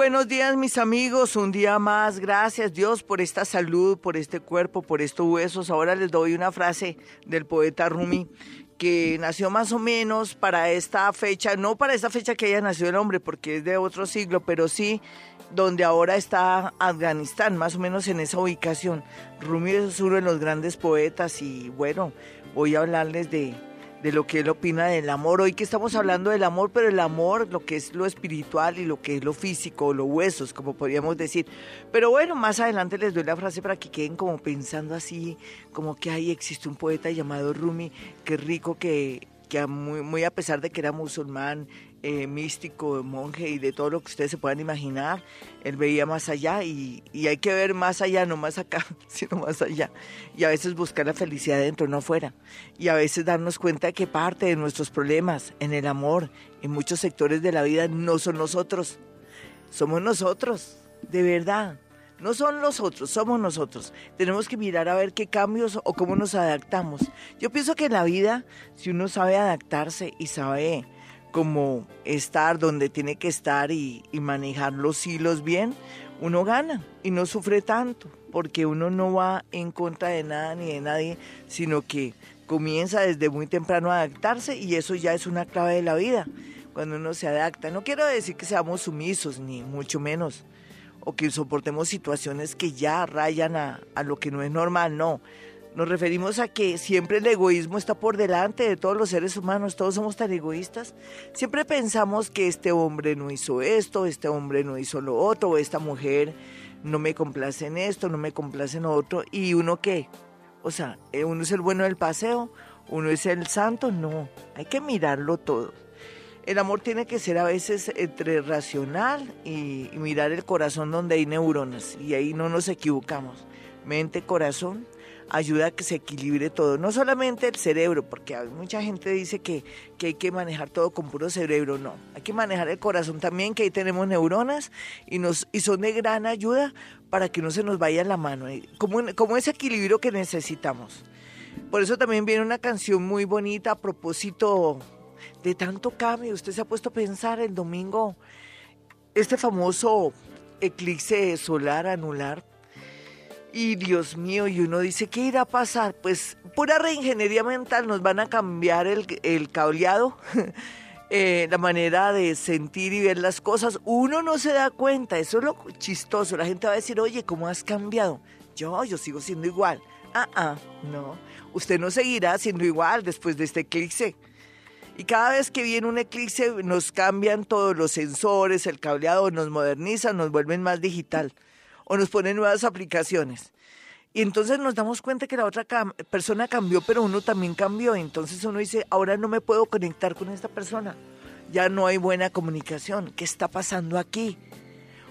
Buenos días mis amigos, un día más, gracias Dios por esta salud, por este cuerpo, por estos huesos. Ahora les doy una frase del poeta Rumi que nació más o menos para esta fecha, no para esta fecha que haya nacido el hombre, porque es de otro siglo, pero sí donde ahora está Afganistán, más o menos en esa ubicación. Rumi es uno de los grandes poetas y bueno, voy a hablarles de de lo que él opina del amor. Hoy que estamos hablando del amor, pero el amor, lo que es lo espiritual y lo que es lo físico, los huesos, como podríamos decir. Pero bueno, más adelante les doy la frase para que queden como pensando así, como que ahí existe un poeta llamado Rumi, que rico que que muy, a pesar de que era musulmán, eh, místico, monje y de todo lo que ustedes se puedan imaginar, él veía más allá y, y, hay que ver más allá, no más acá, sino más allá. Y a veces buscar la felicidad dentro, no afuera. Y a veces darnos cuenta que parte de nuestros problemas en el amor, en muchos sectores de la vida, no son nosotros, somos nosotros, de verdad. No son los otros, somos nosotros. Tenemos que mirar a ver qué cambios o cómo nos adaptamos. Yo pienso que en la vida, si uno sabe adaptarse y sabe cómo estar donde tiene que estar y, manejar los hilos bien, uno gana y no sufre tanto, porque uno no va en contra de nada ni de nadie, sino que comienza desde muy temprano a adaptarse y eso ya es una clave de la vida, cuando uno se adapta. No quiero decir que seamos sumisos, ni mucho menos que soportemos situaciones que ya rayan a, lo que no es normal, no. Nos referimos a que siempre el egoísmo está por delante de todos los seres humanos, todos somos tan egoístas. Siempre pensamos que este hombre no hizo esto, este hombre no hizo lo otro, esta mujer no me complace en esto, no me complace en lo otro. ¿Y uno qué? O sea, eh, uno es el bueno del paseo, uno es el santo, no, hay que mirarlo todo. El amor tiene que ser a veces entre racional y, mirar el corazón donde hay neuronas y ahí no nos equivocamos. Mente, corazón, ayuda a que se equilibre todo, no solamente el cerebro, porque mucha gente dice que, que, hay que manejar todo con puro cerebro, no, hay que manejar el corazón también, que ahí tenemos neuronas y, nos, y son de gran ayuda para que no se nos vaya la mano, como, como ese equilibrio que necesitamos. Por eso también viene una canción muy bonita a propósito de tanto cambio. Usted se ha puesto a pensar el domingo, este famoso eclipse solar anular. Y Dios mío, y uno dice, ¿qué irá a pasar? Pues pura reingeniería mental, nos van a cambiar el, el cableado, eh, la manera de sentir y ver las cosas. Uno no se da cuenta, eso es lo chistoso. La gente va a decir, oye, ¿cómo has cambiado? Yo, yo sigo siendo igual. Ah, ah, no. Usted no seguirá siendo igual después de este eclipse. Y cada vez que viene un eclipse nos cambian todos los sensores, el cableado, nos modernizan, nos vuelven más digital o nos ponen nuevas aplicaciones. Y entonces nos damos cuenta que la otra persona cambió, pero uno también cambió. Entonces uno dice, ahora no me puedo conectar con esta persona. Ya no hay buena comunicación. ¿Qué está pasando aquí?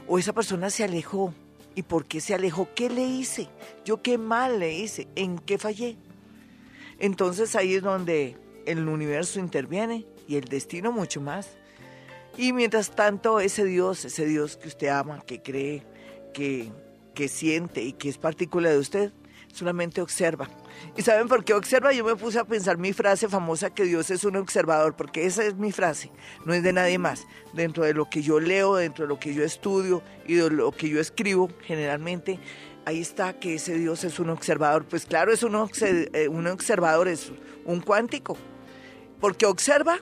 O esa persona se alejó. ¿Y por qué se alejó? ¿Qué le hice? ¿Yo qué mal le hice? ¿En qué fallé? Entonces ahí es donde el universo interviene y el destino mucho más. Y mientras tanto, ese Dios, ese Dios que usted ama, que cree, que, que siente y que es partícula de usted, solamente observa. ¿Y saben por qué observa? Yo me puse a pensar mi frase famosa que Dios es un observador, porque esa es mi frase, no es de nadie más. Dentro de lo que yo leo, dentro de lo que yo estudio y de lo que yo escribo, generalmente ahí está que ese Dios es un observador. Pues claro, es un, eh, un observador, es un cuántico, porque observa,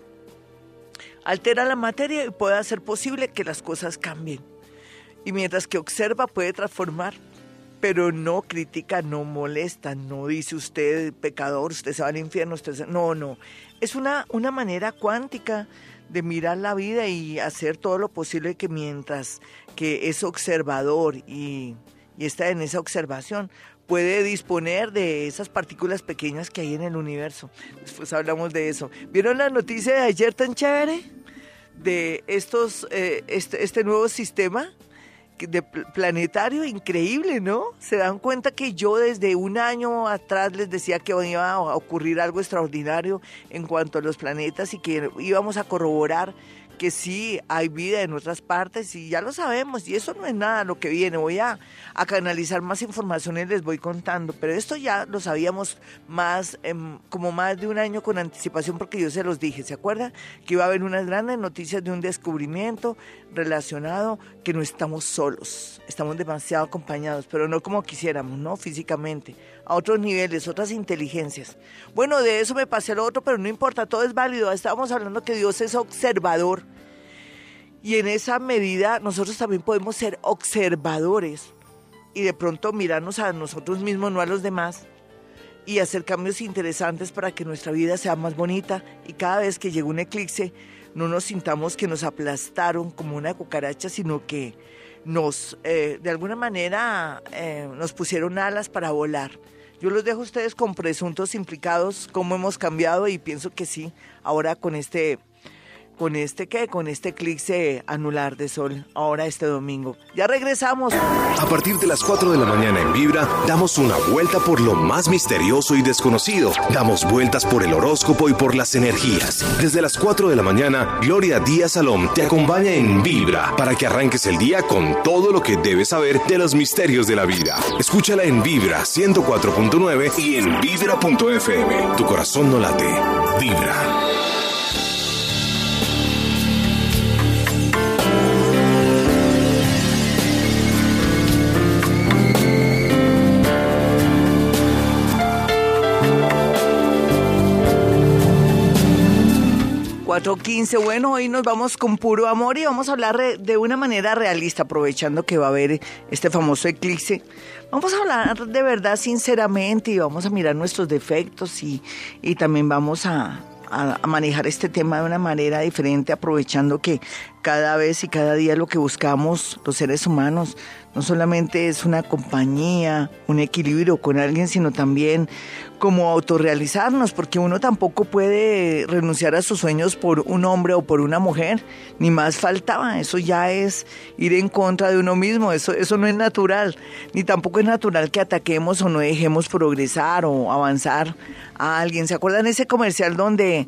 altera la materia y puede hacer posible que las cosas cambien. Y mientras que observa puede transformar, pero no critica, no molesta, no dice usted pecador, usted se va al infierno, usted no, no. Es una, una manera cuántica de mirar la vida y hacer todo lo posible que mientras que es observador y y está en esa observación, puede disponer de esas partículas pequeñas que hay en el universo. Después hablamos de eso. ¿Vieron la noticia de ayer tan chévere? De estos, eh, este, este, nuevo sistema de planetario increíble, ¿no? Se dan cuenta que yo desde un año atrás les decía que iba a ocurrir algo extraordinario en cuanto a los planetas y que íbamos a corroborar que sí hay vida en otras partes y ya lo sabemos y eso no es nada lo que viene. Voy a, canalizar más información y les voy contando, pero esto ya lo sabíamos más, em, como más de un año con anticipación porque yo se los dije, ¿se acuerdan? Que iba a haber unas grandes noticias de un descubrimiento relacionado que no estamos solos, estamos demasiado acompañados, pero no como quisiéramos, ¿no? Físicamente, a otros niveles, otras inteligencias. Bueno, de eso me pasé lo otro, pero no importa, todo es válido. Estábamos hablando que Dios es observador y en esa medida nosotros también podemos ser observadores y de pronto mirarnos a nosotros mismos, no a los demás, y hacer cambios interesantes para que nuestra vida sea más bonita y cada vez que llegue un eclipse no nos sintamos que nos aplastaron como una cucaracha, sino que nos, eh, de alguna manera, eh, nos pusieron alas para volar. Yo los dejo a ustedes con presuntos implicados, cómo hemos cambiado y pienso que sí, ahora con este con este qué, con este eclipse anular de sol, ahora este domingo. Ya regresamos. A partir de las 4 de la mañana en Vibra, damos una vuelta por lo más misterioso y desconocido. Damos vueltas por el horóscopo y por las energías. Desde las 4 de la mañana, Gloria Díaz Salom te acompaña en Vibra para que arranques el día con todo lo que debes saber de los misterios de la vida. Escúchala en Vibra 104.9 y en vibra.fm. Tu corazón no late. Vibra. 4.15. Bueno, hoy nos vamos con puro amor y vamos a hablar de una manera realista, aprovechando que va a haber este famoso eclipse. Vamos a hablar de verdad sinceramente y vamos a mirar nuestros defectos y, y también vamos a, a, manejar este tema de una manera diferente, aprovechando que cada vez y cada día lo que buscamos los seres humanos no solamente es una compañía, un equilibrio con alguien, sino también como autorrealizarnos, porque uno tampoco puede renunciar a sus sueños por un hombre o por una mujer, ni más faltaba, eso ya es ir en contra de uno mismo, eso, eso no es natural, ni tampoco es natural que ataquemos o no dejemos progresar o avanzar a alguien. ¿Se acuerdan ese comercial donde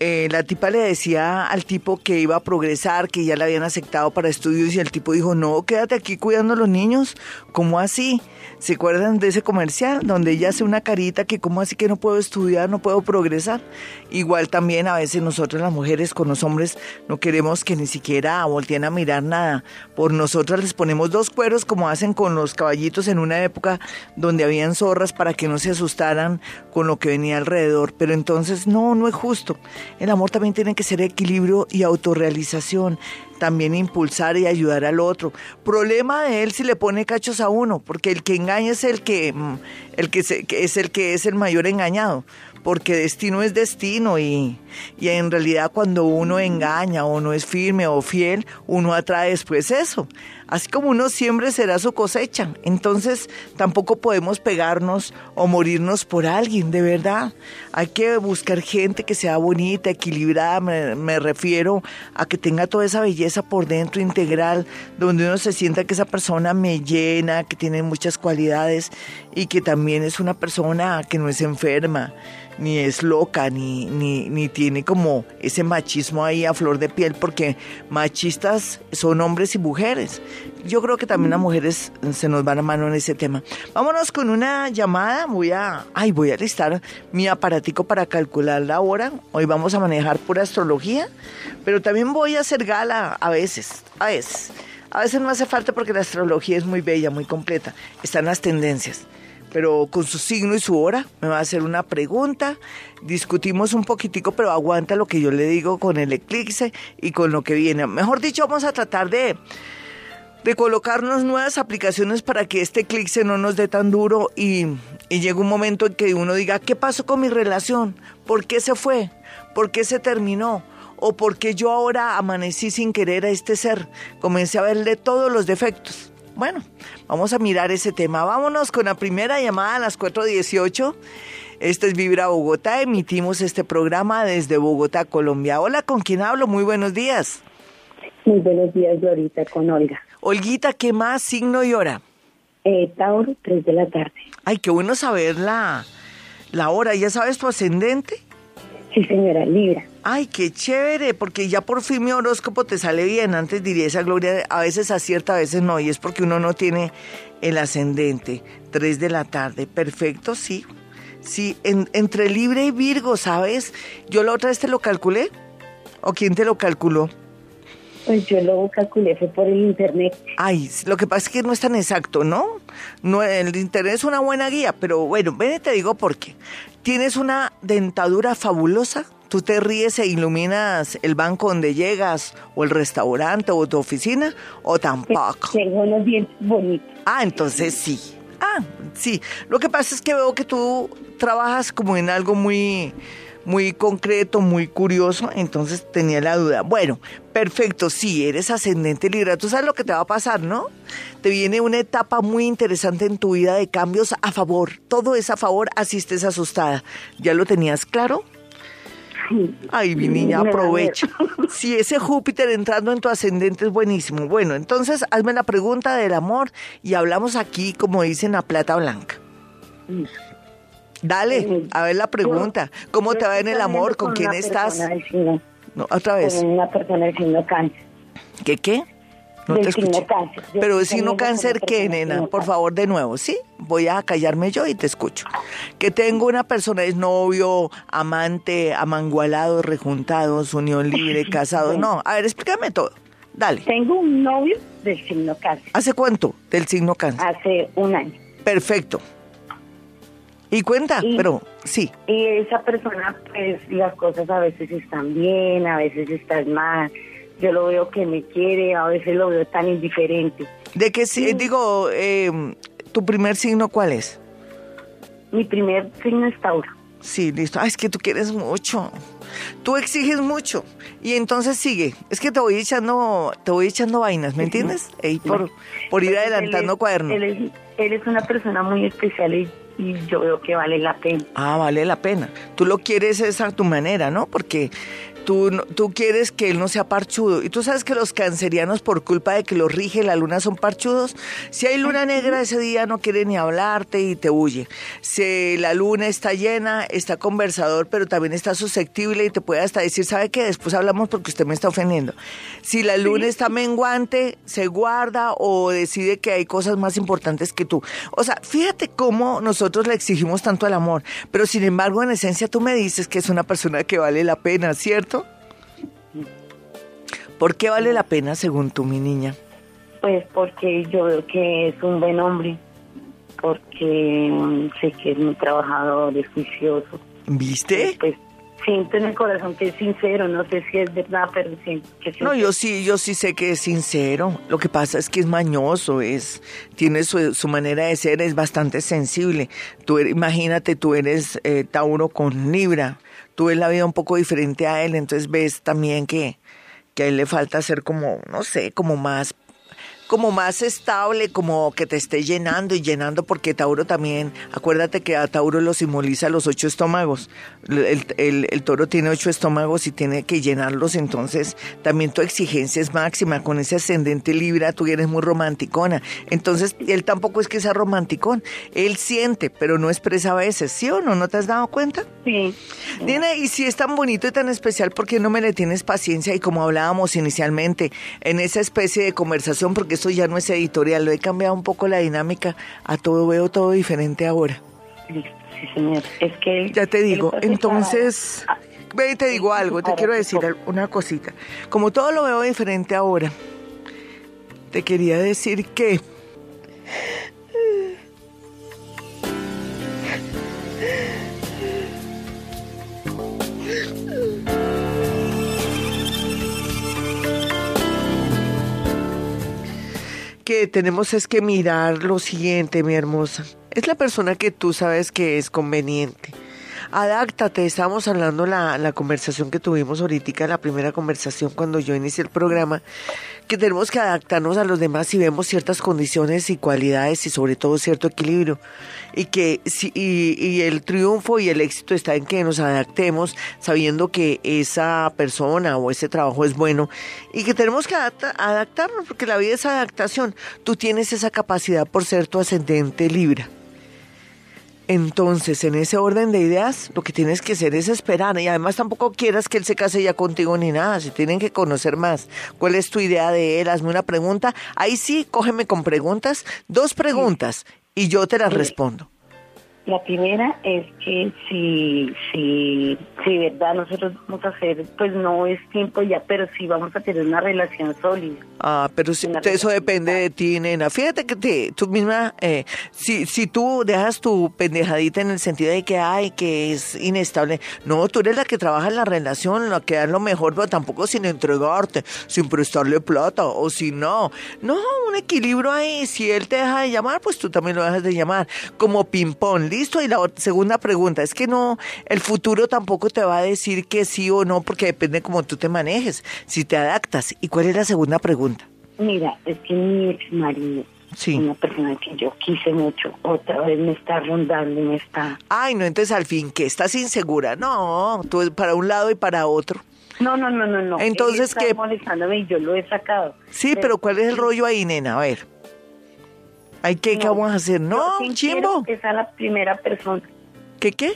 eh, la tipa le decía al tipo que iba a progresar, que ya le habían aceptado para estudios y el tipo dijo, no, quédate aquí cuidando a los niños, ¿cómo así? ¿Se acuerdan de ese comercial donde ella hace una carita que cómo así que no puedo estudiar, no puedo progresar? Igual también a veces nosotros las mujeres con los hombres no queremos que ni siquiera volteen a mirar nada. Por nosotras les ponemos dos cueros como hacen con los caballitos en una época donde habían zorras para que no se asustaran con lo que venía alrededor. Pero entonces no, no es justo. El amor también tiene que ser equilibrio y autorrealización también impulsar y ayudar al otro. Problema de él si le pone cachos a uno, porque el que engaña es el que, mm, el que, es el que es el mayor engañado porque destino es destino y, y, en realidad cuando uno engaña o no es firme o fiel, uno atrae después eso. Así como uno siempre será su cosecha. Entonces tampoco podemos pegarnos o morirnos por alguien, de verdad. Hay que buscar gente que sea bonita, equilibrada, me, refiero a que tenga toda esa belleza por dentro integral, donde uno se sienta que esa persona me llena, que tiene muchas cualidades y que también es una persona que no es enferma ni es loca, ni, ni, ni tiene como ese machismo ahí a flor de piel, porque machistas son hombres y mujeres. Yo creo que también las mujeres se nos van a mano en ese tema. Vámonos con una llamada. Voy a, ay, voy a listar mi aparatico para calcular la hora. Hoy vamos a manejar pura astrología, pero también voy a hacer gala a veces, a veces A veces no hace falta porque la astrología es muy bella, muy completa. Están las tendencias. Pero con su signo y su hora me va a hacer una pregunta. Discutimos un poquitico, pero aguanta lo que yo le digo con el eclipse y con lo que viene. Mejor dicho, vamos a tratar de de colocarnos nuevas aplicaciones para que este eclipse no nos dé tan duro y, y llegue un momento en que uno diga, ¿qué pasó con mi relación? ¿Por qué se fue? ¿Por qué se terminó? ¿O por qué yo ahora amanecí sin querer a este ser? Comencé a verle todos los defectos. Bueno, vamos a mirar ese tema. Vámonos con la primera llamada a las 4.18. Este es Vibra Bogotá. Emitimos este programa desde Bogotá, Colombia. Hola, ¿con quién hablo? Muy buenos días. Muy buenos días, Glorita, con Olga. Olguita, ¿qué más signo y hora? Eh, Tauro, 3 de la tarde. Ay, qué bueno saber la, la hora. ¿Ya sabes tu ascendente? Sí, señora, Libra. Ay, qué chévere, porque ya por fin mi horóscopo te sale bien. Antes diría esa gloria, a veces acierta, a veces no, y es porque uno no tiene el ascendente. 3 de la tarde, perfecto, sí. Sí, entre Libra y Virgo, ¿sabes? Yo la otra vez te lo calculé. ¿O quién te lo calculó? Pues yo lo calculé, fue por el internet. Ay, lo que pasa es que no es tan exacto, ¿no? no el internet es una buena guía, pero bueno, ven y te digo por qué. Tienes una dentadura fabulosa, tú te ríes e iluminas el banco donde llegas, o el restaurante, o tu oficina, o tampoco. Tengo unos dientes bonitos. Ah, entonces sí. Ah, sí. Lo que pasa es que veo que tú trabajas como en algo muy muy concreto, muy curioso, entonces tenía la duda. Bueno, perfecto, sí, eres ascendente Libra, tú sabes lo que te va a pasar, ¿no? Te viene una etapa muy interesante en tu vida de cambios a favor, todo es a favor, así estés asustada. ¿Ya lo tenías claro? Ay, mi niña, aprovecha. Si ese Júpiter entrando en tu ascendente es buenísimo. Bueno, entonces hazme la pregunta del amor y hablamos aquí, como dicen, a plata blanca. Dale, a ver la pregunta. ¿Cómo te va en el amor? ¿Con quién estás? No, otra vez. Con una persona del signo cáncer. ¿Qué qué? No te escuché. Cáncer. Pero el signo cáncer, ¿qué, nena? Por favor, de nuevo, ¿sí? Voy a callarme yo y te escucho. Que tengo una persona, es novio, amante, amangualado, rejuntados, unión libre, casado. No, a ver, explícame todo. Dale. Tengo un novio del signo cáncer. ¿Hace cuánto del signo cáncer? Hace un año. Perfecto. Y cuenta, pero sí. Y esa persona, pues las cosas a veces están bien, a veces están mal. Yo lo veo que me quiere, a veces lo veo tan indiferente. ¿De qué, sí. digo, eh, tu primer signo cuál es? Mi primer signo es Tauro. Sí, listo. Ah, es que tú quieres mucho. Tú exiges mucho. Y entonces sigue. Es que te voy echando, te voy echando vainas, ¿me entiendes? por, por ir adelantando cuadernos. Él es, él es una persona muy especial y y yo veo que vale la pena. Ah, vale la pena. Tú lo quieres es tu manera, ¿no? Porque Tú, tú quieres que él no sea parchudo. Y tú sabes que los cancerianos, por culpa de que los rige la luna, son parchudos. Si hay luna negra ese día, no quiere ni hablarte y te huye. Si la luna está llena, está conversador, pero también está susceptible y te puede hasta decir, ¿sabe qué? Después hablamos porque usted me está ofendiendo. Si la luna está menguante, se guarda o decide que hay cosas más importantes que tú. O sea, fíjate cómo nosotros le exigimos tanto el amor, pero sin embargo, en esencia tú me dices que es una persona que vale la pena, ¿cierto? ¿Por qué vale la pena según tú, mi niña? Pues porque yo veo que es un buen hombre, porque mm, sé que es muy trabajador, es juicioso. ¿Viste? Pues siento en el corazón que es sincero, no sé si es verdad, pero siento que es No, yo sí, yo sí sé que es sincero. Lo que pasa es que es mañoso, es tiene su, su manera de ser, es bastante sensible. Tú imagínate, tú eres eh, Tauro con Libra, tú ves la vida un poco diferente a él, entonces ves también que que a él le falta ser como, no sé, como más como más estable, como que te esté llenando y llenando, porque Tauro también, acuérdate que a Tauro lo simboliza los ocho estómagos. El, toro tiene ocho estómagos y tiene que llenarlos, entonces también tu exigencia es máxima. Con ese ascendente Libra, tú eres muy romanticona. Entonces, él tampoco es que sea romanticón. Él siente, pero no expresa a veces, ¿sí o no? ¿No te has dado cuenta? Sí. Dina, y si es tan bonito y tan especial, ¿por qué no me le tienes paciencia? Y como hablábamos inicialmente, en esa especie de conversación, porque eso ya no es editorial, lo he cambiado un poco la dinámica, a todo veo todo diferente ahora. Sí señor. Es que... Ya te digo, entonces... Ah, ve y te digo algo, te quiero decir una cosita. Como todo lo veo diferente ahora, te quería decir que... que tenemos es que mirar lo siguiente, mi hermosa. Es la persona que tú sabes que es conveniente adáctate. Estamos hablando la, la conversación que tuvimos ahorita, la primera conversación cuando yo inicié el programa, que tenemos que adaptarnos a los demás y vemos ciertas condiciones y cualidades y sobre todo cierto equilibrio. Y que si, y, y el triunfo y el éxito está en que nos adaptemos sabiendo que esa persona o ese trabajo es bueno y que tenemos que adaptarnos porque la vida es adaptación. Tú tienes esa capacidad por ser tu ascendente Libra. Entonces, en ese orden de ideas, lo que tienes que hacer es esperar. Y además tampoco quieras que él se case ya contigo ni nada. Si tienen que conocer más. ¿Cuál es tu idea de él? Hazme una pregunta. Ahí sí, cógeme con preguntas. Dos preguntas. Y yo te las respondo. La primera es que si, si, si verdad nosotros vamos a hacer, pues no es tiempo ya, pero sí vamos a tener una relación sólida. Ah, pero si, eso depende de ti, nena. Fíjate que te, tú misma, eh, si, si tú dejas tu pendejadita en el sentido de que, ay, que es inestable, no, tú eres la que trabaja en la relación, la que da lo mejor, pero tampoco sin entregarte, sin prestarle plata, o si no. No, un equilibrio ahí. Si él te deja de llamar, pues tú también lo dejas de llamar. Como ping-pong listo. Y la segunda pregunta es que no, el futuro tampoco te va a decir que sí o no, porque depende de cómo tú te manejes, si te adaptas. ¿Y cuál es la segunda pregunta? Mira, es que mi ex marido Sí. Una persona que yo quise mucho, otra vez me está rondando y me está... Ay, no, entonces al fin, que ¿Estás insegura? No, tú para un lado y para otro. No, no, no, no, no. Entonces, ¿qué? molestándome y yo lo he sacado. Sí, pero ¿cuál es el rollo ahí, nena? A ver. Ay, ¿qué, ¿qué vamos a hacer? No, chimbo. Esa es la primera persona. ¿Qué qué?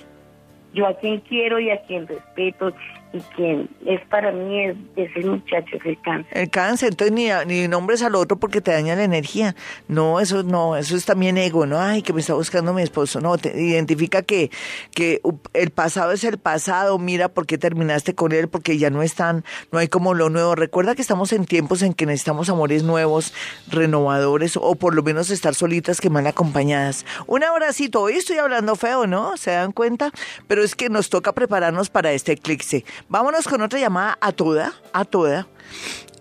Yo a quien quiero y a quien respeto y quien es para mí es ese muchacho es el cáncer. El cáncer, entonces ni, ni nombres al otro porque te daña la energía. No, eso no, eso es también ego, ¿no? Ay, que me está buscando mi esposo. No, te identifica que, que el pasado es el pasado, mira por qué terminaste con él, porque ya no están, no hay como lo nuevo. Recuerda que estamos en tiempos en que necesitamos amores nuevos, renovadores, o por lo menos estar solitas que mal acompañadas. Un abracito, hoy estoy hablando feo, ¿no? ¿Se dan cuenta? Pero es que nos toca prepararnos para este eclipse. Vámonos con otra llamada a toda, a toda.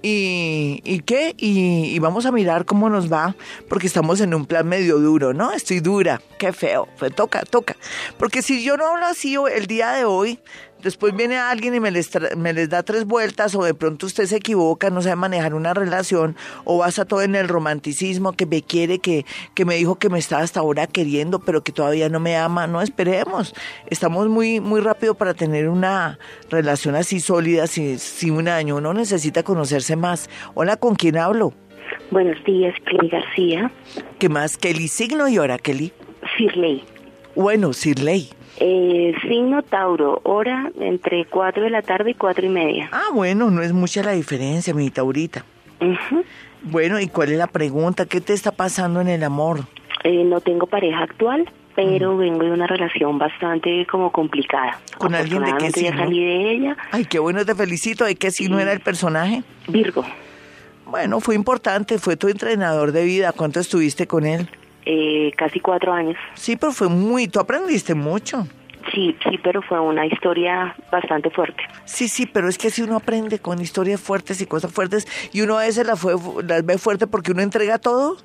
¿Y, y qué? Y, y, vamos a mirar cómo nos va, porque estamos en un plan medio duro, ¿no? Estoy dura, qué feo, toca, toca. Porque si yo no hablo así el día de hoy, después viene alguien y me les, me les da tres vueltas o de pronto usted se equivoca, no sabe manejar una relación o basa todo en el romanticismo que me quiere, que, que me dijo que me está hasta ahora queriendo, pero que todavía no me ama. No esperemos. Estamos muy, muy rápido para tener una relación así sólida, si, si un año. Uno necesita conocerse más. Hola, ¿con quién hablo? Buenos días, Kelly García. ¿Qué más? Kelly Signo y hora, Kelly. Sirley. Bueno, Sirley. Eh, signo Tauro, hora entre 4 de la tarde y 4 y media. Ah, bueno, no es mucha la diferencia, mi Taurita. Bueno, ¿y cuál es la pregunta? ¿Qué te está pasando en el amor? Eh, no tengo pareja actual, pero vengo de una relación bastante como complicada. ¿Con alguien de qué signo? ya salí de ella. Ay, qué bueno, te felicito. ¿De qué signo era el personaje? Virgo. Bueno, fue importante, fue tu entrenador de vida. ¿Cuánto estuviste con él? Eh, casi cuatro años. Sí, pero fue muy, tú aprendiste mucho. Sí, sí, pero fue una historia bastante fuerte. Sí, sí, pero es que si uno aprende con historias fuertes y cosas fuertes y uno a veces las, fue, las ve fuerte porque uno entrega todo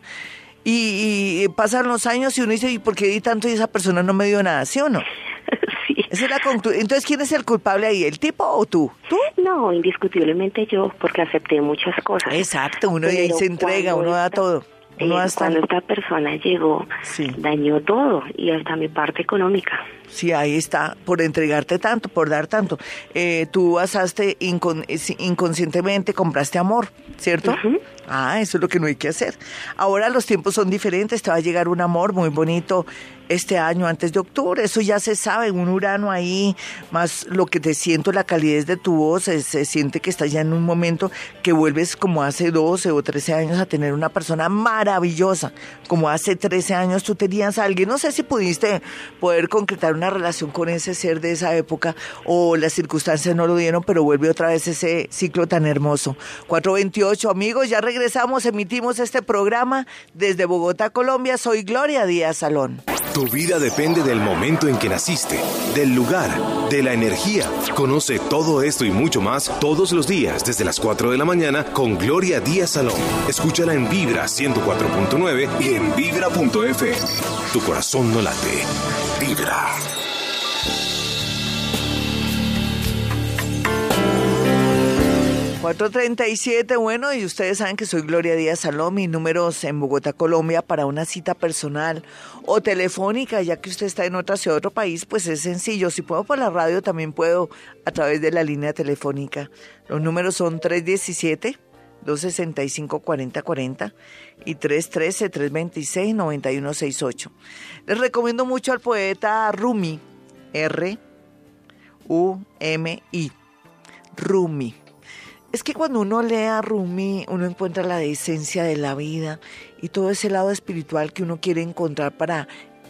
y, pasan los años y uno dice, ¿y por qué di tanto y esa persona no me dio nada? ¿Sí o no? sí. Esa es la Entonces, ¿quién es el culpable ahí? ¿El tipo o tú? ¿Tú? No, indiscutiblemente yo, porque acepté muchas cosas. Exacto, uno ahí se entrega, uno da todo. Eh, cuando esta persona llegó, dañó todo y hasta mi parte económica. Sí, ahí está, por entregarte tanto, por dar tanto. Eh, tú basaste inconscientemente, compraste amor, ¿cierto? Ah, eso es lo que no hay que hacer. Ahora los tiempos son diferentes, te va a llegar un amor muy bonito este año, antes de octubre. Eso ya se sabe, un Urano ahí, más lo que te siento, la calidez de tu voz, se, siente que estás ya en un momento que vuelves como hace 12 o 13 años a tener una persona maravillosa, como hace 13 años tú tenías a alguien. No sé si pudiste poder concretar una relación con ese ser de esa época o las circunstancias no lo dieron, pero vuelve otra vez ese ciclo tan hermoso. 428 amigos, ya regresamos, emitimos este programa desde Bogotá, Colombia. Soy Gloria Díaz Salón. Tu vida depende del momento en que naciste, del lugar, de la energía. Conoce todo esto y mucho más todos los días desde las 4 de la mañana con Gloria Díaz Salón. Escúchala en Vibra 104.9 y en vibra.f. Tu corazón no late. Vibra. 437, bueno, y ustedes saben que soy Gloria Díaz Salón, mi números en Bogotá, Colombia, para una cita personal o telefónica, ya que usted está en otra ciudad, otro país, pues es sencillo. Si puedo por la radio, también puedo a través de la línea telefónica. Los números son 317. 265-4040 y 313-326-9168. Les recomiendo mucho al poeta Rumi, R-U-M-I, Rumi. Es que cuando uno lee a Rumi, uno encuentra la esencia de la vida y todo ese lado espiritual que uno quiere encontrar para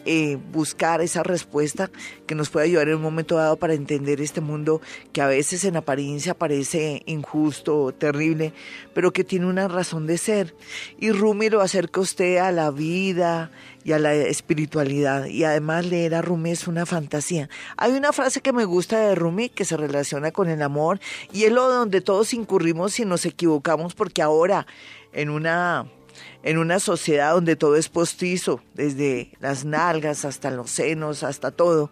eh, buscar esa respuesta que nos puede ayudar en un momento dado para entender este mundo que a veces en apariencia parece injusto, terrible, pero que tiene una razón de ser. Y Rumi lo acerca usted a la vida y a la espiritualidad. Y además leer a Rumi es una fantasía. Hay una frase que me gusta de Rumi que se relaciona con el amor y es lo donde todos incurrimos si nos equivocamos porque ahora en una en una sociedad donde todo es postizo, desde las nalgas hasta los senos, hasta todo.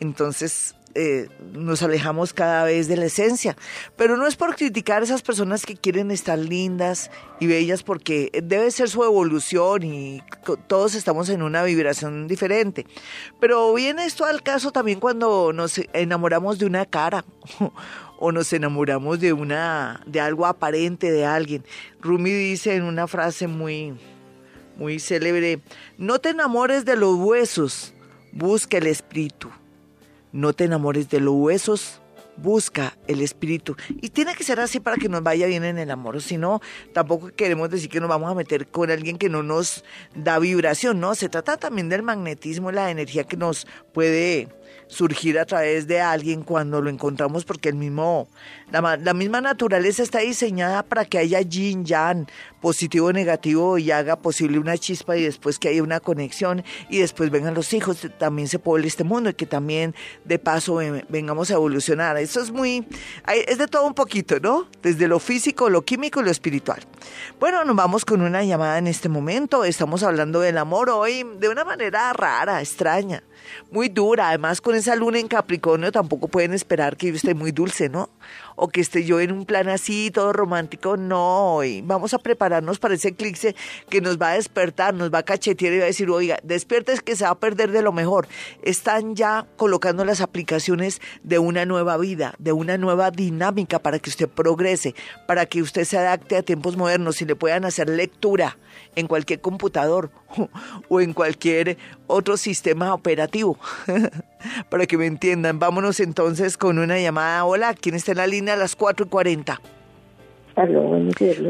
Entonces eh, nos alejamos cada vez de la esencia. Pero no es por criticar a esas personas que quieren estar lindas y bellas, porque debe ser su evolución y todos estamos en una vibración diferente. Pero viene esto al caso también cuando nos enamoramos de una cara o nos enamoramos de una de algo aparente de alguien. Rumi dice en una frase muy muy célebre, no te enamores de los huesos, busca el espíritu. No te enamores de los huesos, busca el espíritu. Y tiene que ser así para que nos vaya bien en el amor. Si no, tampoco queremos decir que nos vamos a meter con alguien que no nos da vibración, ¿no? Se trata también del magnetismo, la energía que nos puede surgir a través de alguien cuando lo encontramos porque el mismo la, la misma naturaleza está diseñada para que haya yin yang positivo negativo y haga posible una chispa y después que haya una conexión y después vengan los hijos también se puede este mundo y que también de paso vengamos a evolucionar. Eso es muy es de todo un poquito no desde lo físico lo químico y lo espiritual. Bueno nos vamos con una llamada en este momento. Estamos hablando del amor hoy de una manera rara extraña muy dura. Además, con esa luna en Capricornio tampoco pueden esperar que yo esté muy dulce, ¿no? O que esté yo en un plan así, todo romántico. No, vamos a prepararnos para ese eclipse que nos va a despertar, nos va a cachetear y va a decir, oiga, despiertes que se va a perder de lo mejor. Están ya colocando las aplicaciones de una nueva vida, de una nueva dinámica para que usted progrese, para que usted se adapte a tiempos modernos y le puedan hacer lectura en cualquier computador o en cualquier otro sistema operativo. Para que me entiendan, vámonos entonces con una llamada. Hola, ¿quién está en la línea a las 4 y 40?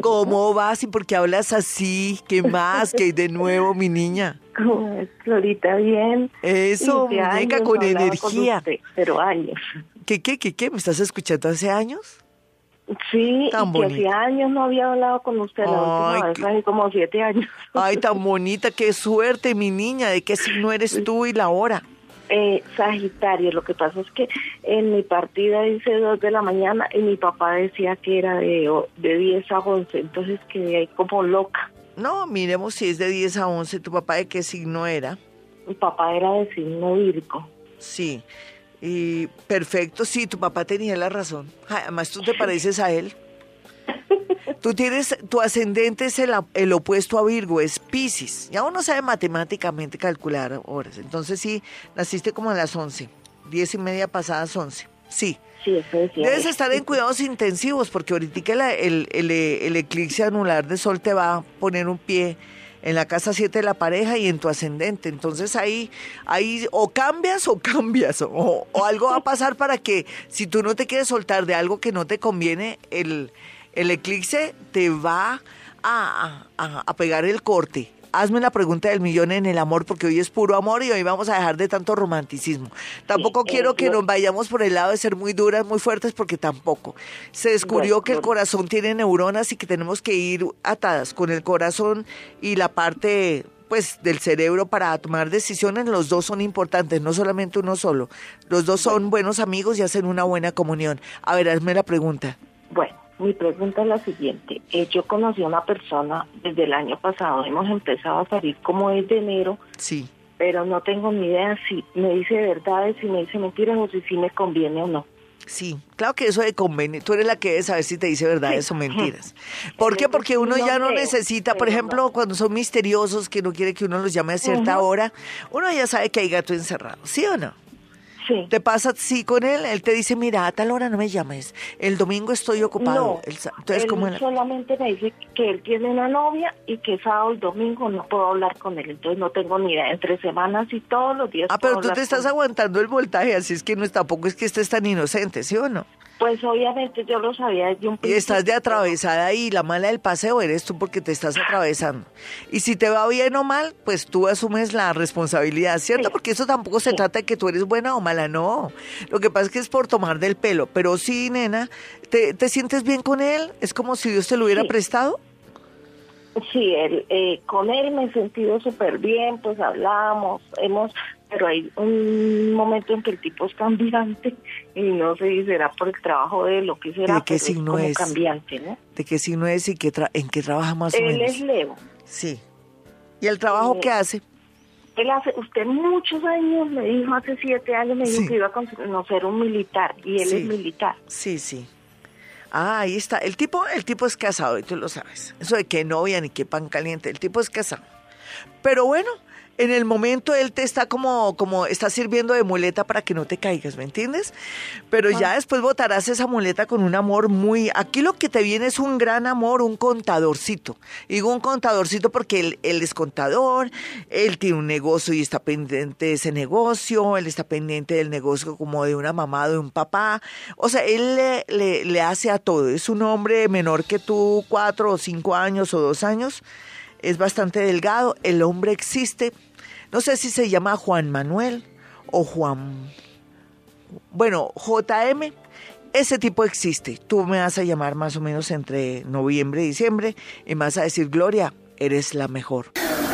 ¿Cómo vas y por qué hablas así? ¿Qué más? ¿Qué hay de nuevo, mi niña? ¿Cómo es, Florita? Bien. Eso, muñeca con energía. pero años. ¿Qué, qué, qué, qué? ¿Me estás escuchando hace años? Sí, tan que hacía años no había hablado con usted, la última vez hace como siete años. Ay, tan bonita, qué suerte, mi niña, ¿de qué signo eres tú y la hora? Eh, Sagitario, lo que pasa es que en mi partida dice dos de la mañana y mi papá decía que era de, de 10 a 11, entonces quedé ahí como loca. No, miremos si es de 10 a 11, ¿tu papá de qué signo era? Mi papá era de signo Virgo. Sí, y perfecto, sí, tu papá tenía la razón. Además, tú te pareces a él. Tú tienes, tu ascendente es el, el, opuesto a Virgo, es Pisces. Ya uno sabe matemáticamente calcular horas. Entonces sí, naciste como a las 11, 10 y media pasadas 11. Sí. Sí, eso Debes estar en cuidados intensivos porque ahorita el, el, el, el eclipse anular de sol te va a poner un pie en la casa 7 de la pareja y en tu ascendente. Entonces ahí, ahí o cambias o cambias, o, algo va a pasar para que si tú no te quieres soltar de algo que no te conviene, el, el eclipse te va a, a pegar el corte hazme la pregunta del millón en el amor, porque hoy es puro amor y hoy vamos a dejar de tanto romanticismo. Tampoco quiero que nos vayamos por el lado de ser muy duras, muy fuertes, porque tampoco. Se descubrió que el corazón tiene neuronas y que tenemos que ir atadas con el corazón y la parte pues del cerebro para tomar decisiones, los dos son importantes, no solamente uno solo. Los dos son buenos amigos y hacen una buena comunión. A ver, hazme la pregunta. Bueno, mi pregunta es la siguiente. Eh, yo conocí a una persona desde el año pasado, hemos empezado a salir como es de enero. Sí. Pero no tengo ni idea si me dice verdades, si me dice mentiras o si sí me conviene o no. Sí, claro que eso de convenir, tú eres la que debe saber si te dice verdades o mentiras. ¿Por qué? Porque uno ya no necesita, por ejemplo, cuando son misteriosos, que no quiere que uno los llame a cierta hora, uno ya sabe que hay gato encerrado, ¿sí o no? ¿Te pasa así con él? Él te dice, mira, a tal hora no me llames. El domingo estoy ocupado. No, entonces, él solamente me dice que él tiene una novia y que sábado y domingo no puedo hablar con él. Entonces no tengo ni idea. Entre semanas y todos los días. Ah, pero tú te estás aguantando el voltaje, así es que no es, tampoco es que estés tan inocente, ¿sí o no? Pues obviamente yo lo sabía desde un principio. Y estás de atravesada ahí, la mala del paseo eres tú porque te estás atravesando. Y si te va bien o mal, pues tú asumes la responsabilidad, ¿cierto? Porque eso tampoco se trata de que tú eres buena o mala, no. Lo que pasa es que es por tomar del pelo. Pero sí, nena, ¿te, te sientes bien con él? ¿Es como si Dios te lo hubiera prestado? Sí, él, eh, con él me he sentido súper bien, pues hablamos, hemos pero hay un momento en que el tipo es cambiante y no sé si será por el trabajo de lo que será, ¿De qué signo es, cambiante, ¿no? ¿De qué signo es y qué en qué trabaja más o menos? Él es Leo. Sí. ¿Y el trabajo que qué hace? Él hace, usted muchos años me dijo, hace siete años me dijo que iba a conocer un militar y él es militar. Sí, sí. Ah, ahí está. El tipo, el tipo es casado y tú lo sabes. Eso de que novia ni que pan caliente. El tipo es casado. Pero bueno, en el momento él te está como, como está sirviendo de muleta para que no te caigas, ¿me entiendes? Pero ya después botarás esa muleta con un amor muy... Aquí lo que te viene es un gran amor, un contadorcito. Digo un contadorcito porque él, es contador, él tiene un negocio y está pendiente de ese negocio, él está pendiente del negocio como de una mamá, de un papá. O sea, él le, le, le hace a todo. Es un hombre menor que tú, cuatro o cinco años o dos años es bastante delgado, el hombre existe, no sé si se llama Juan Manuel o Juan, bueno, JM, ese tipo existe. Tú me vas a llamar más o menos entre noviembre y diciembre y me vas a decir, Gloria, eres la mejor.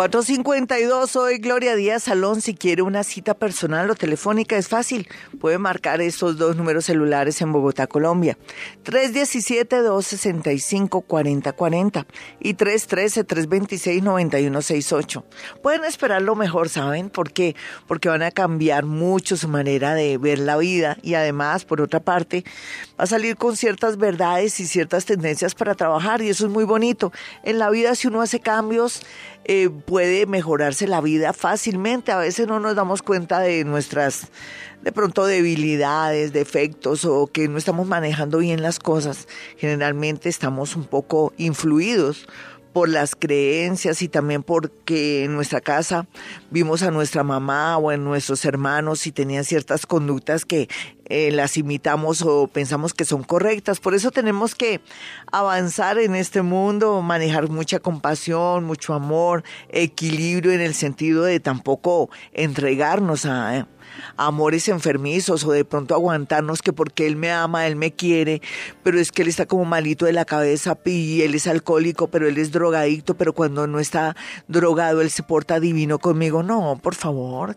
452, soy Gloria Díaz Salón. Si quiere una cita personal o telefónica es fácil. Puede marcar estos dos números celulares en Bogotá, Colombia. 317-265-4040 y 313-326-9168. Pueden esperar lo mejor, ¿saben? ¿Por qué? Porque van a cambiar mucho su manera de ver la vida y además, por otra parte, va a salir con ciertas verdades y ciertas tendencias para trabajar y eso es muy bonito. En la vida si uno hace cambios, eh, puede mejorarse la vida fácilmente. A veces no nos damos cuenta de nuestras, de pronto, debilidades, defectos o que no estamos manejando bien las cosas. Generalmente estamos un poco influidos por las creencias y también porque en nuestra casa vimos a nuestra mamá o en nuestros hermanos y tenían ciertas conductas que eh, las imitamos o pensamos que son correctas. Por eso tenemos que avanzar en este mundo, manejar mucha compasión, mucho amor, equilibrio en el sentido de tampoco entregarnos a amores enfermizos o de pronto aguantarnos que porque él me ama, él me quiere, pero es que él está como malito de la cabeza y él es alcohólico, pero él es drogadicto, pero cuando no está drogado él se porta divino conmigo. No, por favor.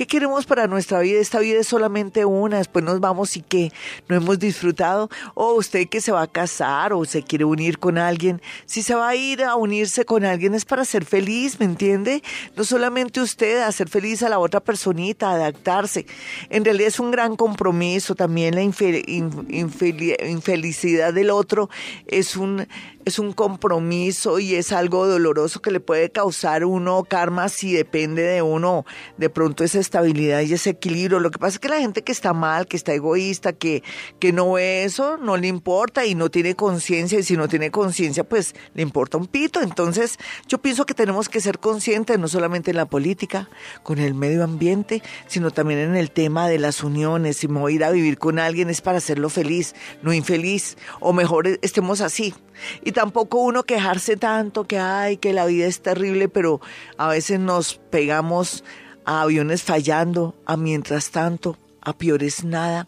¿Qué queremos para nuestra vida? Esta vida es solamente una, después nos vamos y que no hemos disfrutado, o usted que se va a casar o se quiere unir con alguien, si se va a ir a unirse con alguien es para ser feliz, ¿me entiende? No solamente usted, hacer feliz a la otra personita, adaptarse. En realidad es un gran compromiso, también la infelicidad del otro es un es un compromiso y es algo doloroso que le puede causar uno karma si depende de uno de pronto esa estabilidad y ese equilibrio. Lo que pasa es que la gente que está mal, que está egoísta, que, que no ve eso, no le importa y no tiene conciencia y si no tiene conciencia pues le importa un pito. Entonces yo pienso que tenemos que ser conscientes no solamente en la política, con el medio ambiente, sino también en el tema de las uniones. Si me voy a ir a vivir con alguien es para hacerlo feliz, no infeliz, o mejor estemos así. Y tampoco uno quejarse tanto que, ay, que la vida es terrible, pero a veces nos pegamos a aviones fallando, a mientras tanto, a peores nada,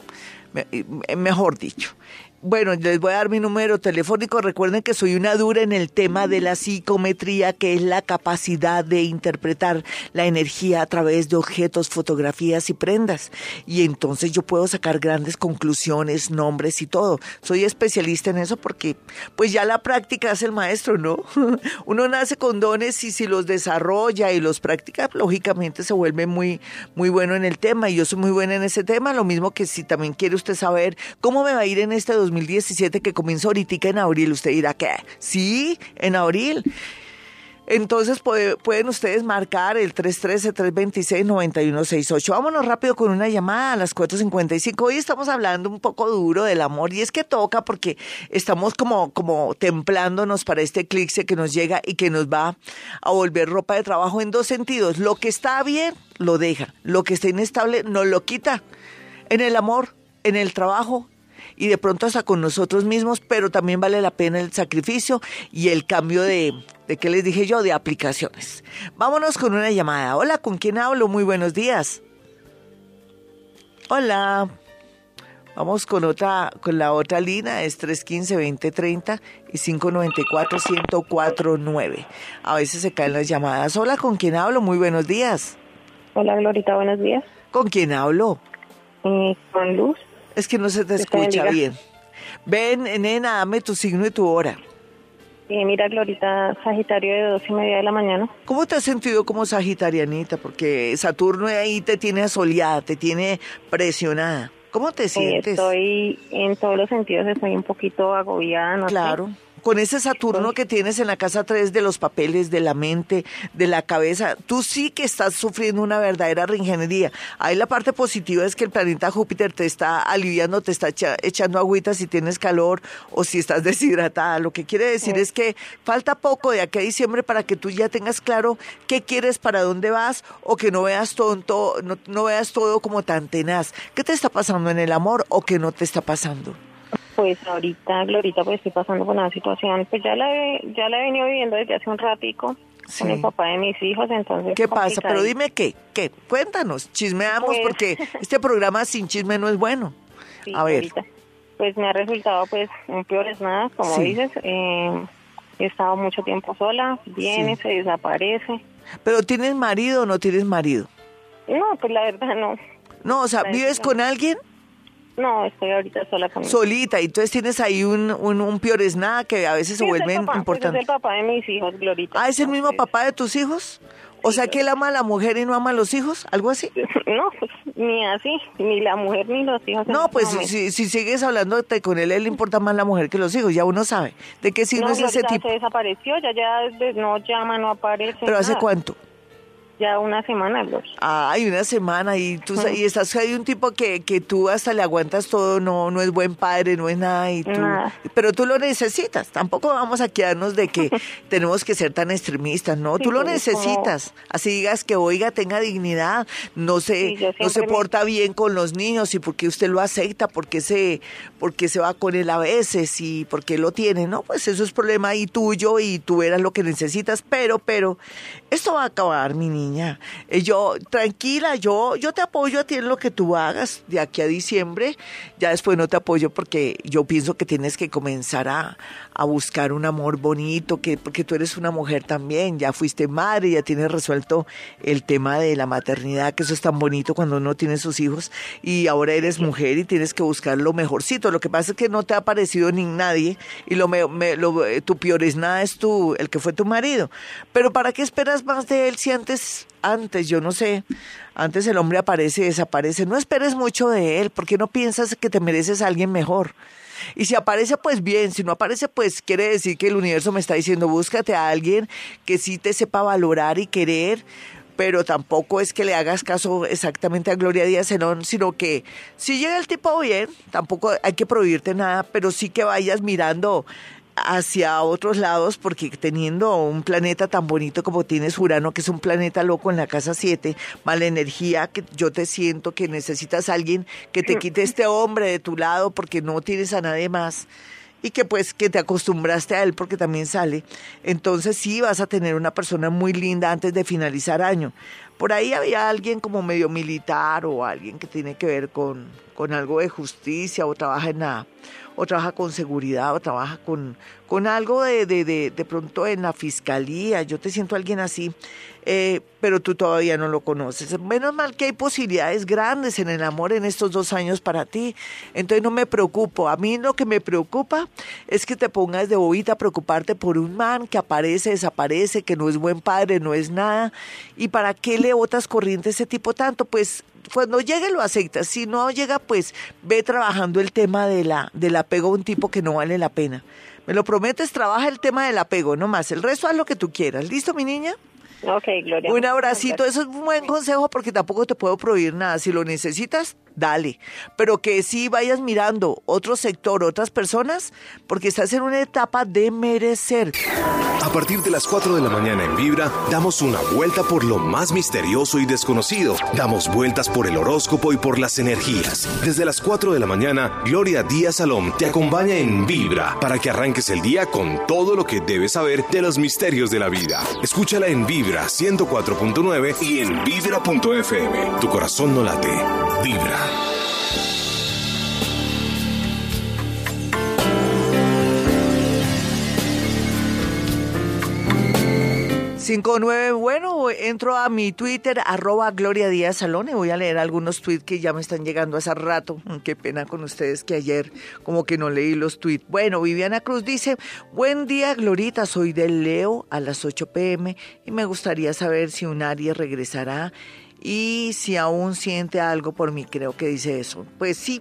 mejor dicho. Bueno, les voy a dar mi número telefónico. Recuerden que soy una dura en el tema de la psicometría, que es la capacidad de interpretar la energía a través de objetos, fotografías y prendas. Y entonces yo puedo sacar grandes conclusiones, nombres y todo. Soy especialista en eso porque pues ya la práctica es el maestro, ¿no? Uno nace con dones y si los desarrolla y los practica, lógicamente se vuelve muy, muy bueno en el tema. Y yo soy muy buena en ese tema. Lo mismo que si también quiere usted saber cómo me va a ir en este 2017 que comienza ahorita en abril. Usted dirá que sí, en abril. Entonces pueden ustedes marcar el 313-326-9168. Vámonos rápido con una llamada a las 4.55. Hoy estamos hablando un poco duro del amor y es que toca porque estamos como, como templándonos para este eclipse que nos llega y que nos va a volver ropa de trabajo en dos sentidos. Lo que está bien, lo deja. Lo que está inestable, no lo quita. En el amor, en el trabajo, y de pronto hasta con nosotros mismos, pero también vale la pena el sacrificio y el cambio de, de qué les dije yo, de aplicaciones. Vámonos con una llamada. Hola, ¿con quién hablo? Muy buenos días. Hola. Vamos con otra, con la otra línea, es 315-2030 y 594-1049. A veces se caen las llamadas. Hola, ¿con quién hablo? Muy buenos días. Hola, Glorita, buenos días. ¿Con quién hablo? Eh, con Luz. Es que no se te escucha bien. Ven, nena, dame tu signo y tu hora. Eh, mira, Glorita, Sagitario de dos y media de la mañana. ¿Cómo te has sentido como Sagitarianita? Porque Saturno ahí te tiene asoleada, te tiene presionada. ¿Cómo te sientes? estoy, en todos los sentidos, estoy un poquito agobiada, no Claro con ese Saturno que tienes en la casa 3 de los papeles, de la mente, de la cabeza, tú sí que estás sufriendo una verdadera reingeniería. Ahí la parte positiva es que el planeta Júpiter te está aliviando, te está echando agüita si tienes calor o si estás deshidratada. Lo que quiere decir es que falta poco de aquí a diciembre para que tú ya tengas claro qué quieres, para dónde vas o que no veas tonto, no, no veas todo como tan tenaz. ¿Qué te está pasando en el amor o qué no te está pasando? Pues ahorita, Glorita, pues estoy pasando por una situación, pues ya la he, ya la he venido viviendo desde hace un ratico con el papá de mis hijos, entonces... ¿Qué pasa? Pero dime qué, qué, cuéntanos, chismeamos pues porque este programa sin chisme no es bueno. A ver. pues me ha resultado pues un peor nada, como dices, eh, he estado mucho tiempo sola, viene, se desaparece. ¿Pero tienes marido o no tienes marido? No, pues la verdad no. No, o sea, ¿vives con alguien? No, estoy ahorita sola con Solita, y entonces tienes ahí un, un, un nada que a veces se vuelven importantes. Pues es el papá de mis hijos, Glorita. Ah, ¿es el mismo papá de tus hijos? O sea, que él ama a la mujer y no ama a los hijos, algo así. No, pues ni así, ni la mujer ni los hijos. No, pues si, si, sigues hablando con él, él le importa más la mujer que los hijos, ya uno sabe. ¿De qué signo no, es ese tipo? se desapareció, ya, ya no llama, no aparece. ¿Pero hace cuánto? Ya una semana, Gloria. Ay, una semana. Y tú y estás hay un tipo que, que tú hasta le aguantas todo, no no es buen padre, no es nada. Y tú, Pero tú lo necesitas. Tampoco vamos a quedarnos de que tenemos que ser tan extremistas, ¿no? tú lo necesitas. Así digas que, oiga, tenga dignidad, no se, no se porta bien con los niños y porque usted lo acepta, porque se, porque se va con él a veces y porque lo tiene, ¿no? Pues eso es problema ahí tuyo y tú verás lo que necesitas. Pero, pero, esto va a acabar, mi niña Eh, yo, tranquila, yo, yo te apoyo a ti en lo que tú hagas de aquí a diciembre. Ya después no te apoyo porque yo pienso que tienes que comenzar a, a buscar un amor bonito, que, porque tú eres una mujer también, ya fuiste madre, ya tienes resuelto el tema de la maternidad, que eso es tan bonito cuando uno tiene sus hijos, y ahora eres mujer y tienes que buscar lo mejorcito. Lo que pasa es que no te ha parecido ni nadie, y lo, me, lo tu peor es nada es tu, el que fue tu marido. Pero ¿para qué esperas más de él si antes, antes, yo no sé, antes el hombre aparece y desaparece? No esperes mucho de él, porque no piensas que te mereces a alguien mejor. Y si aparece, pues bien, si no aparece, pues quiere decir que el universo me está diciendo, búscate a alguien que sí te sepa valorar y querer, pero tampoco es que le hagas caso exactamente a Gloria Díaz Zenón, sino que si llega el tipo bien, tampoco hay que prohibirte nada, pero sí que vayas mirando hacia otros lados porque teniendo un planeta tan bonito como tienes Urano, que es un planeta loco en la casa 7, mala energía, que yo te siento que necesitas a alguien que te quite este hombre de tu lado porque no tienes a nadie más y que pues que te acostumbraste a él porque también sale, entonces sí vas a tener una persona muy linda antes de finalizar año. Por ahí había alguien como medio militar o alguien que tiene que ver con, con algo de justicia o trabaja en nada o trabaja con seguridad, o trabaja con, con algo de, de, de, de pronto en la fiscalía. Yo te siento alguien así, eh, pero tú todavía no lo conoces. Menos mal que hay posibilidades grandes en el amor en estos dos años para ti. Entonces no me preocupo. A mí lo que me preocupa es que te pongas de bobita a preocuparte por un man que aparece, desaparece, que no es buen padre, no es nada. ¿Y para qué le botas corriente ese tipo tanto? Pues cuando llegue lo aceptas, si no llega, pues ve trabajando el tema de la, del apego a un tipo que no vale la pena. Me lo prometes, trabaja el tema del apego, no más. El resto haz lo que tú quieras. ¿Listo, mi niña? Ok, Gloria. Un abracito, eso es un buen consejo porque tampoco te puedo prohibir nada. Si lo necesitas, dale. Pero que sí vayas mirando otro sector, otras personas, porque estás en una etapa de merecer. A partir de las 4 de la mañana en Vibra, damos una vuelta por lo más misterioso y desconocido. Damos vueltas por el horóscopo y por las energías. Desde las 4 de la mañana, Gloria Díaz Salom te acompaña en Vibra para que arranques el día con todo lo que debes saber de los misterios de la vida. Escúchala en Vibra 104.9 y en Vibra.fm. Tu corazón no late. Vibra. 59, bueno, entro a mi Twitter, arroba Gloria Díaz Salón, y voy a leer algunos tweets que ya me están llegando hace rato. Mm, qué pena con ustedes que ayer como que no leí los tweets. Bueno, Viviana Cruz dice, buen día, Glorita, soy del Leo a las 8 pm y me gustaría saber si un Aries regresará y si aún siente algo por mí, creo que dice eso. Pues sí,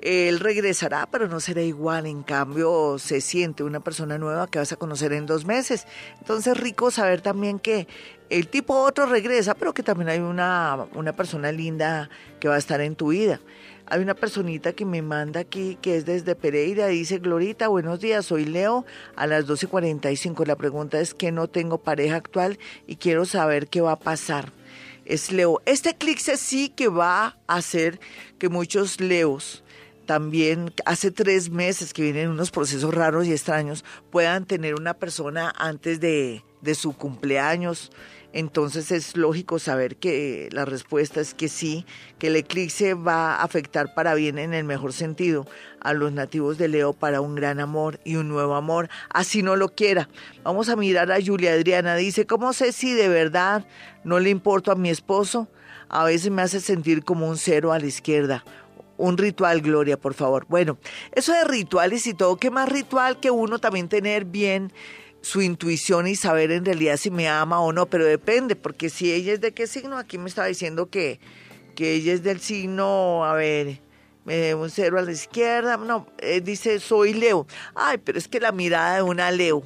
él regresará, pero no será igual. En cambio, se siente una persona nueva que vas a conocer en dos meses. Entonces, rico saber también que el tipo otro regresa, pero que también hay una, una persona linda que va a estar en tu vida. Hay una personita que me manda aquí, que es desde Pereira, dice, Glorita, buenos días, soy Leo, a las 12.45. La pregunta es que no tengo pareja actual y quiero saber qué va a pasar es Leo. Este eclipse sí que va a hacer que muchos Leos también hace tres meses que vienen unos procesos raros y extraños, puedan tener una persona antes de, de su cumpleaños entonces es lógico saber que la respuesta es que sí, que el eclipse va a afectar para bien en el mejor sentido a los nativos de Leo para un gran amor y un nuevo amor, así no lo quiera. Vamos a mirar a Julia Adriana, dice, ¿cómo sé si de verdad no le importo a mi esposo? A veces me hace sentir como un cero a la izquierda. Un ritual, Gloria, por favor. Bueno, eso de rituales y todo, ¿qué más ritual que uno también tener bien su intuición y saber en realidad si me ama o no, pero depende, porque si ella es de qué signo, aquí me estaba diciendo que, que ella es del signo, a ver, un cero a la izquierda, no, eh, dice soy Leo. Ay, pero es que la mirada de una Leo,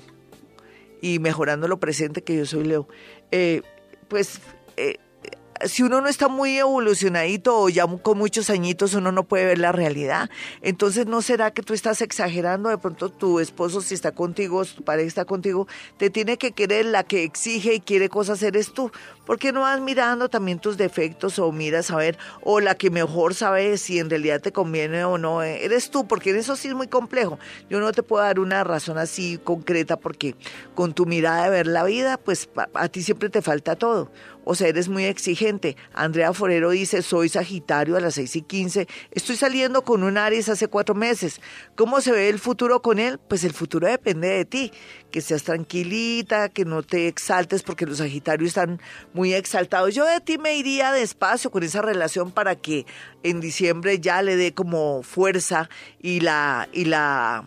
y mejorando lo presente que yo soy Leo, eh, pues eh, si uno no está muy evolucionadito o ya con muchos añitos, uno no puede ver la realidad. Entonces, ¿no será que tú estás exagerando? De pronto tu esposo, si está contigo, tu pareja está contigo, te tiene que querer, la que exige y quiere cosas eres tú. ¿Por qué no vas mirando también tus defectos o miras a ver, o la que mejor sabe si en realidad te conviene o no? Eh, eres tú, porque eso sí es muy complejo. Yo no te puedo dar una razón así concreta porque con tu mirada de ver la vida, pues a ti siempre te falta todo o sea, eres muy exigente. Andrea Forero dice, soy Sagitario a las 6 y 15, estoy saliendo con un Aries hace cuatro meses. ¿Cómo se ve el futuro con él? Pues el futuro depende de ti, que seas tranquilita, que no te exaltes porque los Sagitarios están muy exaltados. Yo de ti me iría despacio con esa relación para que en diciembre ya le dé como fuerza y la... Y la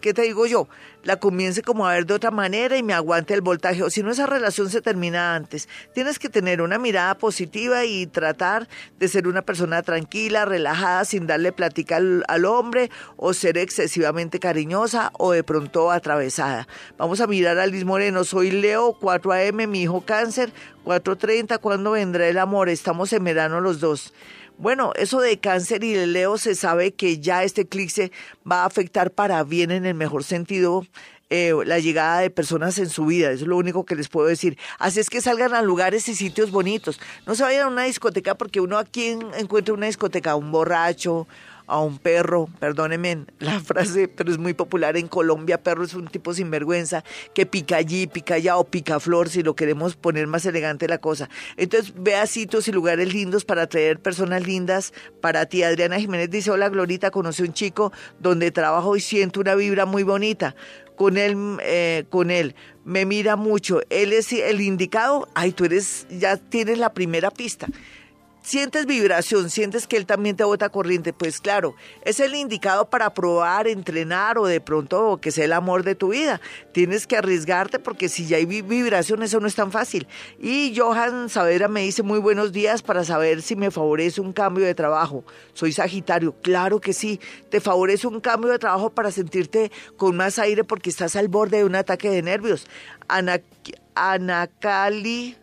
¿Qué te digo yo? La comience como a ver de otra manera y me aguante el voltaje. O si no, esa relación se termina antes. Tienes que tener una mirada positiva y tratar de ser una persona tranquila, relajada, sin darle plática al, hombre o ser excesivamente cariñosa o de pronto atravesada. Vamos a mirar a Liz Moreno. Soy Leo, 4am, mi hijo cáncer, 4.30. ¿Cuándo vendrá el amor? Estamos en verano los dos. Bueno, eso de cáncer y de Leo se sabe que ya este eclipse va a afectar para bien en el mejor sentido eh, la llegada de personas en su vida, eso es lo único que les puedo decir. Así es que salgan a lugares y sitios bonitos. No se vayan a una discoteca porque uno aquí encuentra una discoteca, un borracho, a un perro, perdónenme la frase, pero es muy popular en Colombia, perro es un tipo sinvergüenza que pica allí, pica allá o pica flor, si lo queremos poner más elegante la cosa. Entonces vea sitios y lugares lindos para atraer personas lindas para ti. Adriana Jiménez dice, hola Glorita, conoce un chico donde trabajo y siento una vibra muy bonita con él, eh, con él. Me mira mucho. Él es el indicado. Ay, tú eres, ya tienes la primera pista sientes vibración, sientes que él también te bota corriente, pues claro, es el indicado para probar, entrenar o de pronto que sea el amor de tu vida. Tienes que arriesgarte porque si ya hay vibración, eso no es tan fácil. Y Johan Savera me dice muy buenos días para saber si me favorece un cambio de trabajo. Soy Sagitario, claro que sí, te favorece un cambio de trabajo para sentirte con más aire porque estás al borde de un ataque de nervios. Ana, Anacali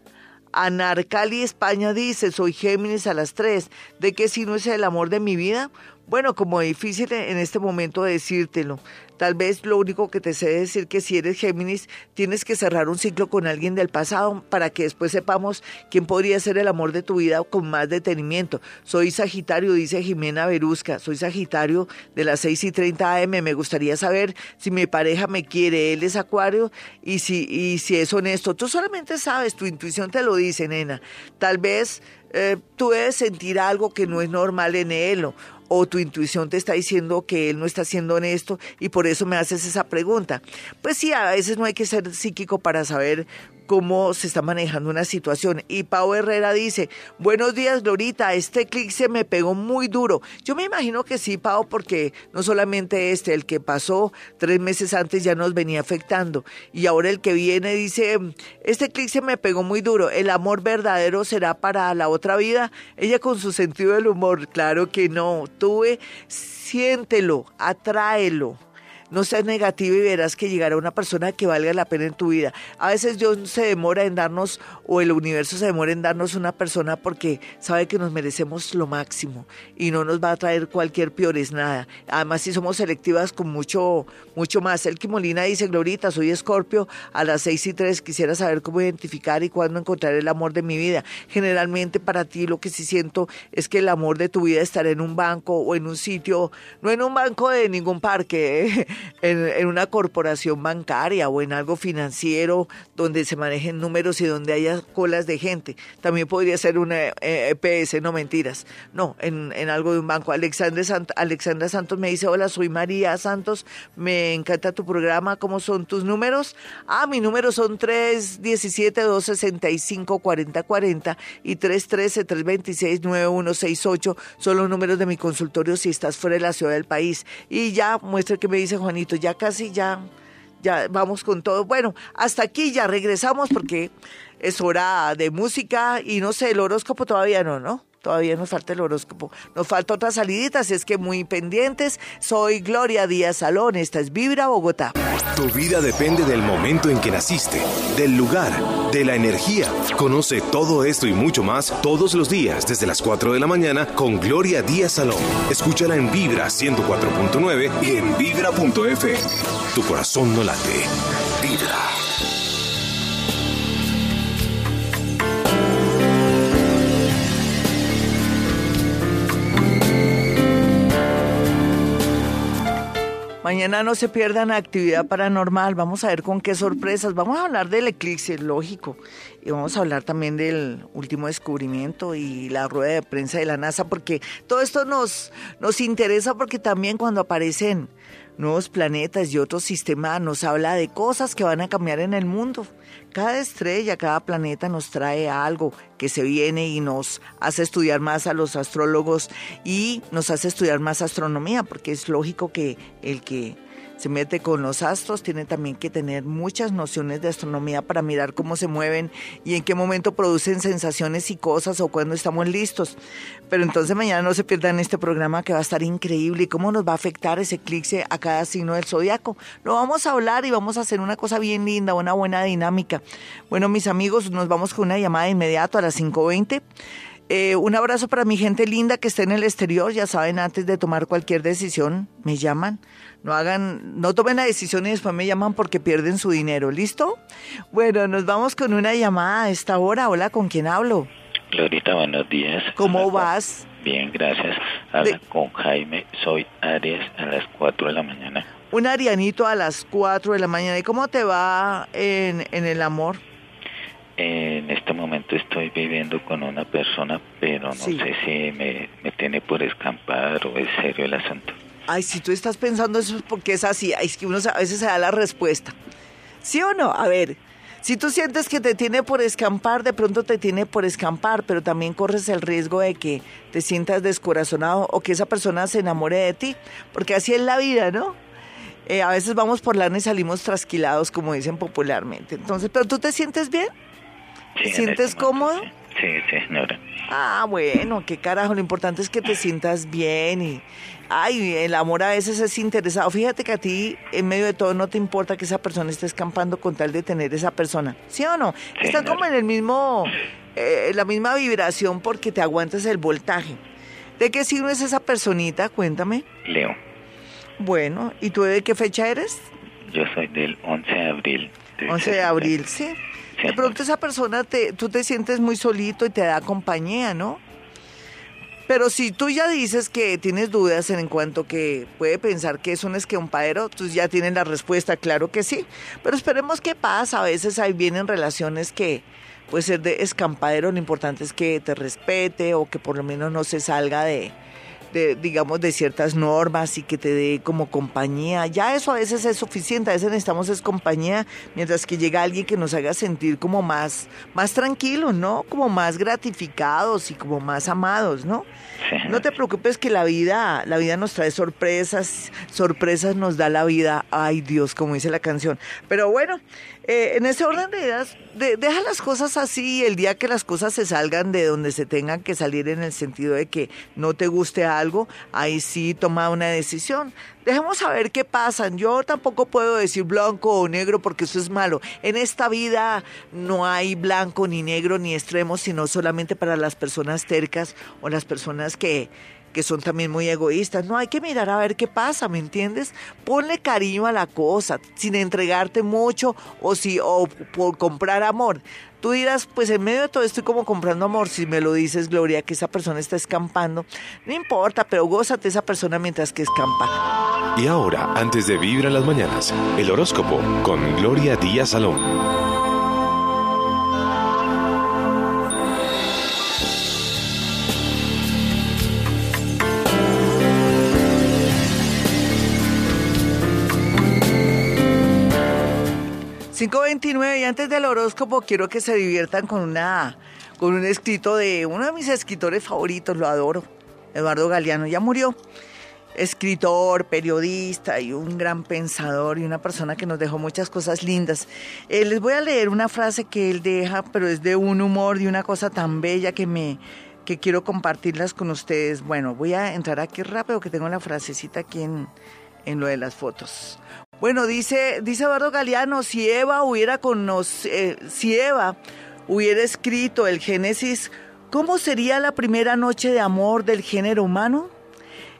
Anarcali España dice, soy Géminis a las tres. ¿De qué no es el amor de mi vida? Bueno, como difícil en este momento decírtelo. Tal vez lo único que te sé decir que si eres Géminis, tienes que cerrar un ciclo con alguien del pasado para que después sepamos quién podría ser el amor de tu vida con más detenimiento. Soy Sagitario, dice Jimena Berusca. Soy Sagitario de las 6 y 30 AM. Me gustaría saber si mi pareja me quiere. Él es Acuario y si, y si es honesto. Tú solamente sabes, tu intuición te lo dice, nena. Tal vez eh, tú debes sentir algo que no es normal en él o tu intuición te está diciendo que él no está siendo honesto y por eso me haces esa pregunta. Pues sí, a veces no hay que ser psíquico para saber cómo se está manejando una situación. Y Pau Herrera dice, buenos días Glorita, este clic se me pegó muy duro. Yo me imagino que sí, Pau, porque no solamente este, el que pasó tres meses antes ya nos venía afectando. Y ahora el que viene dice, este clic se me pegó muy duro, el amor verdadero será para la otra vida. Ella con su sentido del humor, claro que no, tuve, siéntelo, atráelo no seas negativo y verás que llegará una persona que valga la pena en tu vida. A veces Dios se demora en darnos, o el universo se demora en darnos una persona porque sabe que nos merecemos lo máximo y no nos va a traer cualquier es nada. Además, si somos selectivas con mucho, mucho más. El Molina dice, Glorita, soy Escorpio, a las seis y tres quisiera saber cómo identificar y cuándo encontrar el amor de mi vida. Generalmente para ti lo que sí siento es que el amor de tu vida estará en un banco o en un sitio, no en un banco de ningún parque, en, una corporación bancaria o en algo financiero donde se manejen números y donde haya colas de gente. También podría ser una EPS, no mentiras. No, en, algo de un banco. Alexandra, Alexandra Santos me dice, hola, soy María Santos, me encanta tu programa, ¿cómo son tus números? Ah, mi número son 317-265-4040 y 313-326-9168. Son los números de mi consultorio si estás fuera de la ciudad del país. Y ya muestra que me dice Juan ya casi ya, ya vamos con todo. Bueno, hasta aquí ya regresamos porque es hora de música y no sé, el horóscopo todavía no, ¿no? Todavía nos falta el horóscopo. Nos falta otra salidita, así es que muy pendientes. Soy Gloria Díaz Salón, esta es Vibra Bogotá. Tu vida depende del momento en que naciste, del lugar, de la energía. Conoce todo esto y mucho más todos los días desde las 4 de la mañana con Gloria Díaz Salón. Escúchala en Vibra 104.9 y en vibra.f. Tu corazón no late. Vibra. Mañana no se pierdan actividad paranormal. Vamos a ver con qué sorpresas. Vamos a hablar del eclipse, lógico. Y vamos a hablar también del último descubrimiento y la rueda de prensa de la NASA, porque todo esto nos, nos interesa porque también cuando aparecen nuevos planetas y otros sistemas nos habla de cosas que van a cambiar en el mundo. Cada estrella, cada planeta nos trae algo que se viene y nos hace estudiar más a los astrólogos y nos hace estudiar más astronomía, porque es lógico que el que se mete con los astros, tiene también que tener muchas nociones de astronomía para mirar cómo se mueven y en qué momento producen sensaciones y cosas o cuando estamos listos. Pero entonces mañana no se pierdan este programa que va a estar increíble y cómo nos va a afectar ese eclipse a cada signo del zodiaco. Lo vamos a hablar y vamos a hacer una cosa bien linda, una buena dinámica. Bueno, mis amigos, nos vamos con una llamada de inmediato a las 5.20. Eh, un abrazo para mi gente linda que está en el exterior. Ya saben, antes de tomar cualquier decisión, me llaman no hagan, no tomen la decisión y después me llaman porque pierden su dinero. ¿Listo? Bueno, nos vamos con una llamada a esta hora. Hola, ¿con quién hablo? Glorita, buenos días. ¿Cómo vas? Bien, gracias. Habla con Jaime, soy Aries a las 4 de la mañana. Un arianito a las 4 de la mañana. ¿Y cómo te va en, en el amor? En este momento estoy viviendo con una persona, pero no sé si me, me tiene por escampar o es serio el asunto. Ay, si tú estás pensando eso es porque es así. es que uno a veces se da la respuesta. ¿Sí o no? A ver, si tú sientes que te tiene por escampar, de pronto te tiene por escampar, pero también corres el riesgo de que te sientas descorazonado o que esa persona se enamore de ti, porque así es la vida, ¿no? Eh, a veces vamos por lana y salimos trasquilados, como dicen popularmente. Entonces, ¿pero tú te sientes bien? ¿Te sientes cómodo? Sí, sí, señora. Ah, bueno, qué carajo, lo importante es que te sientas bien y ay, el amor a veces es interesado. Fíjate que a ti, en medio de todo, no te importa que esa persona esté escampando con tal de tener esa persona. ¿Sí o no? Está como en el mismo, eh, la misma vibración porque te aguantas el voltaje. ¿De qué signo es esa personita? Cuéntame. Leo. Bueno, ¿y tú de qué fecha eres? Yo soy del 11 de abril. 11 de abril, sí. De pronto esa persona, te, tú te sientes muy solito y te da compañía, ¿no? Pero si tú ya dices que tienes dudas en cuanto que puede pensar que es un esquempadero, tú ya tienes la respuesta, claro que sí. Pero esperemos qué pasa. A veces ahí vienen relaciones que puede ser de escampadero, lo importante es que te respete o que por lo menos no se salga de, de, digamos, de ciertas normas y que te dé como compañía. Ya eso a veces es suficiente, a veces necesitamos es compañía, mientras que llega alguien que nos haga sentir como más, más tranquilos, ¿no? Como más gratificados y como más amados, ¿no? No te preocupes que la vida, la vida nos trae sorpresas, sorpresas nos da la vida, ay Dios, como dice la canción. Pero bueno, eh, en ese orden de ideas, deja las cosas así, el día que las cosas se salgan de donde se tengan que salir en el sentido de que no te guste algo, ahí sí toma una decisión. Dejemos saber qué pasa. Yo tampoco puedo decir blanco o negro porque eso es malo. En esta vida no hay blanco ni negro ni extremos, sino solamente para las personas tercas o las personas que que son también muy egoístas. No, hay que mirar a ver qué pasa, ¿me entiendes? Ponle cariño a la cosa, sin entregarte mucho o, si, o por comprar amor. Tú dirás, pues en medio de todo estoy como comprando amor, si me lo dices, Gloria, que esa persona está escampando. No importa, pero gózate esa persona mientras que escampa. Y ahora, antes de vivir a las mañanas, el horóscopo con Gloria Díaz Salón. 529 y antes del horóscopo quiero que se diviertan con una con un escrito de uno de mis escritores favoritos, lo adoro, Eduardo Galeano, ya murió. Escritor, periodista y un gran pensador y una persona que nos dejó muchas cosas lindas. Eh, les voy a leer una frase que él deja, pero es de un humor, de una cosa tan bella que me que quiero compartirlas con ustedes. Bueno, voy a entrar aquí rápido que tengo la frasecita aquí en, en lo de las fotos. Bueno, dice, dice Eduardo Galeano, si Eva hubiera conocido, eh, si Eva hubiera escrito el Génesis, ¿cómo sería la primera noche de amor del género humano?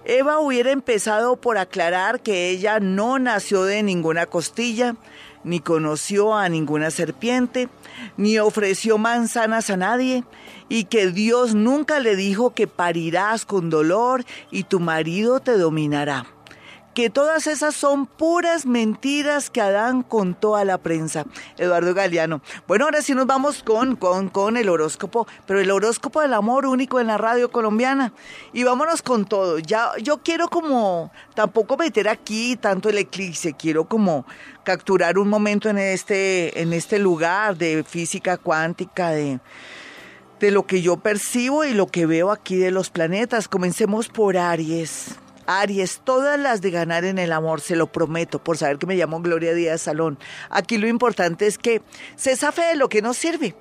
Eva hubiera empezado por aclarar que ella no nació de ninguna costilla, ni conoció a ninguna serpiente, ni ofreció manzanas a nadie, y que Dios nunca le dijo que parirás con dolor y tu marido te dominará. Que todas esas son puras mentiras que Adán contó a la prensa. Eduardo Galeano. Bueno, ahora sí nos vamos con, con, con el horóscopo, pero el horóscopo del amor único en la radio colombiana. Y vámonos con todo. Ya, yo quiero como tampoco meter aquí tanto el eclipse, quiero como capturar un momento en este, en este lugar de física cuántica, de de lo que yo percibo y lo que veo aquí de los planetas. Comencemos por Aries. Aries, todas las de ganar en el amor, se lo prometo, por saber que me llamo Gloria Díaz Salón. Aquí lo importante es que se safe de lo que no sirve,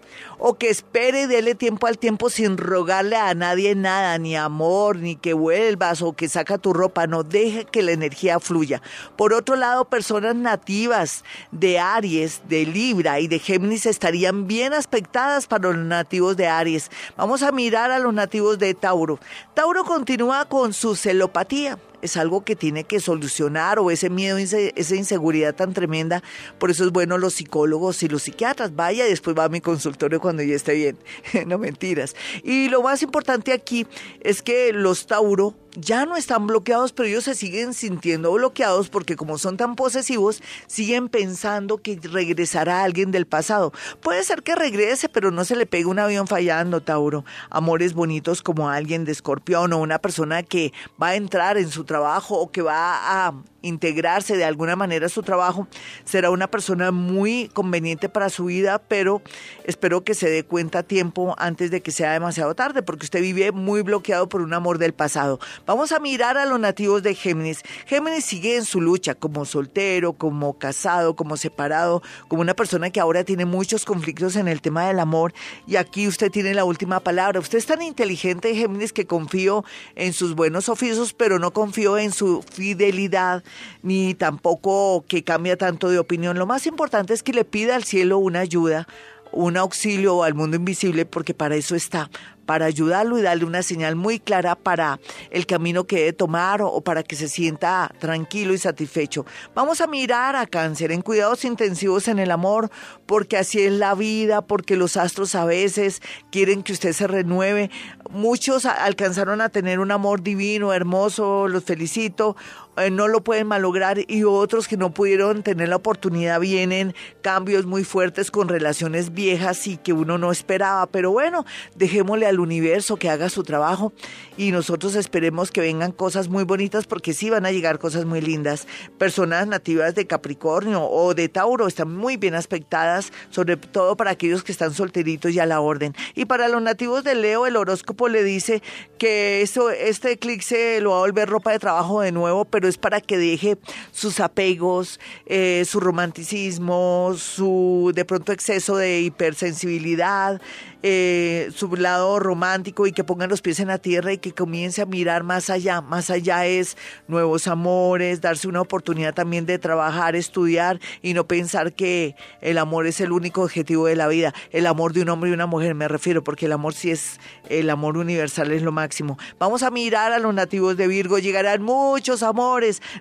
o que espere y dele tiempo al tiempo sin rogarle a nadie nada, ni amor, ni que vuelvas o que saca tu ropa, no deje que la energía fluya. Por otro lado, personas nativas de Aries, de Libra y de Géminis estarían bien aspectadas para los nativos de Aries. Vamos a mirar a los nativos de Tauro. Tauro continúa con su celopatía es algo que tiene que solucionar o ese miedo, esa inseguridad tan tremenda. Por eso es bueno los psicólogos y los psiquiatras. Vaya después va a mi consultorio cuando ya esté bien. no mentiras. Y lo más importante aquí es que los Tauro ya no están bloqueados, pero ellos se siguen sintiendo bloqueados porque como son tan posesivos, siguen pensando que regresará alguien del pasado. Puede ser que regrese, pero no se le pegue un avión fallando, Tauro. Amores bonitos como alguien de escorpión o una persona que va a entrar en su trabajo o que va a integrarse de alguna manera a su trabajo, será una persona muy conveniente para su vida, pero espero que se dé cuenta a tiempo antes de que sea demasiado tarde, porque usted vive muy bloqueado por un amor del pasado. Vamos a mirar a los nativos de Géminis. Géminis sigue en su lucha como soltero, como casado, como separado, como una persona que ahora tiene muchos conflictos en el tema del amor y aquí usted tiene la última palabra. Usted es tan inteligente, Géminis, que confío en sus buenos oficios, pero no confío en su fidelidad ni tampoco que cambia tanto de opinión. Lo más importante es que le pida al cielo una ayuda, un auxilio al mundo invisible, porque para eso está, para ayudarlo y darle una señal muy clara para el camino que debe tomar o para que se sienta tranquilo y satisfecho. Vamos a mirar a cáncer en cuidados intensivos en el amor, porque así es la vida, porque los astros a veces quieren que usted se renueve. Muchos alcanzaron a tener un amor divino, hermoso, los felicito, eh, no lo pueden malograr y otros que no pudieron tener la oportunidad vienen cambios muy fuertes con relaciones viejas y que uno no esperaba. Pero bueno, dejémosle al universo que haga su trabajo y nosotros esperemos que vengan cosas muy bonitas porque sí van a llegar cosas muy lindas. Personas nativas de Capricornio o de Tauro están muy bien aspectadas, sobre todo para aquellos que están solteritos y a la orden. Y para los nativos de Leo, el horóscopo le dice que eso, este eclipse lo va a volver ropa de trabajo de nuevo, pero es para que deje sus apegos, eh, su romanticismo, su de pronto exceso de hipersensibilidad, eh, su lado romántico y que pongan los pies en la tierra y que comience a mirar más allá. Más allá es nuevos amores, darse una oportunidad también de trabajar, estudiar y no pensar que el amor es el único objetivo de la vida. El amor de un hombre y una mujer me refiero, porque el amor sí es, el amor universal es lo máximo. Vamos a mirar a los nativos de Virgo, llegarán muchos amores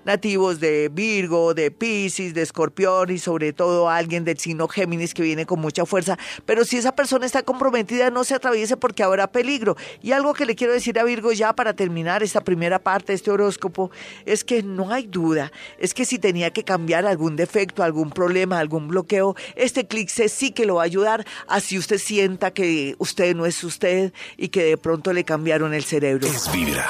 nativos de Virgo, de Pisces, de Escorpión y sobre todo alguien del signo Géminis que viene con mucha fuerza. Pero si esa persona está comprometida, no se atraviese porque habrá peligro. Y algo que le quiero decir a Virgo ya para terminar esta primera parte de este horóscopo es que no hay duda, es que si tenía que cambiar algún defecto, algún problema, algún bloqueo, este eclipse sí que lo va a ayudar así usted sienta que usted no es usted y que de pronto le cambiaron el cerebro. Es Vibra.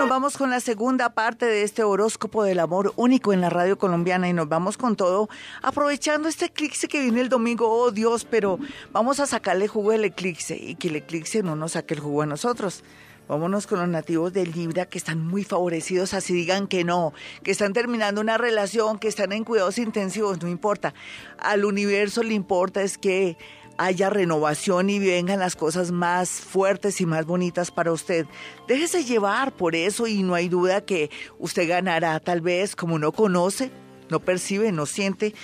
Nos vamos con la segunda parte de este horóscopo del amor único en la radio colombiana y nos vamos con todo aprovechando este eclipse que viene el domingo, oh Dios, pero vamos a sacarle jugo al eclipse y que el eclipse no nos saque el jugo a nosotros. Vámonos con los nativos de Libra que están muy favorecidos, así digan que no, que están terminando una relación, que están en cuidados intensivos, no importa. Al universo le importa es que haya renovación y vengan las cosas más fuertes y más bonitas para usted. Déjese llevar por eso y no hay duda que usted ganará tal vez como no conoce, no percibe, no siente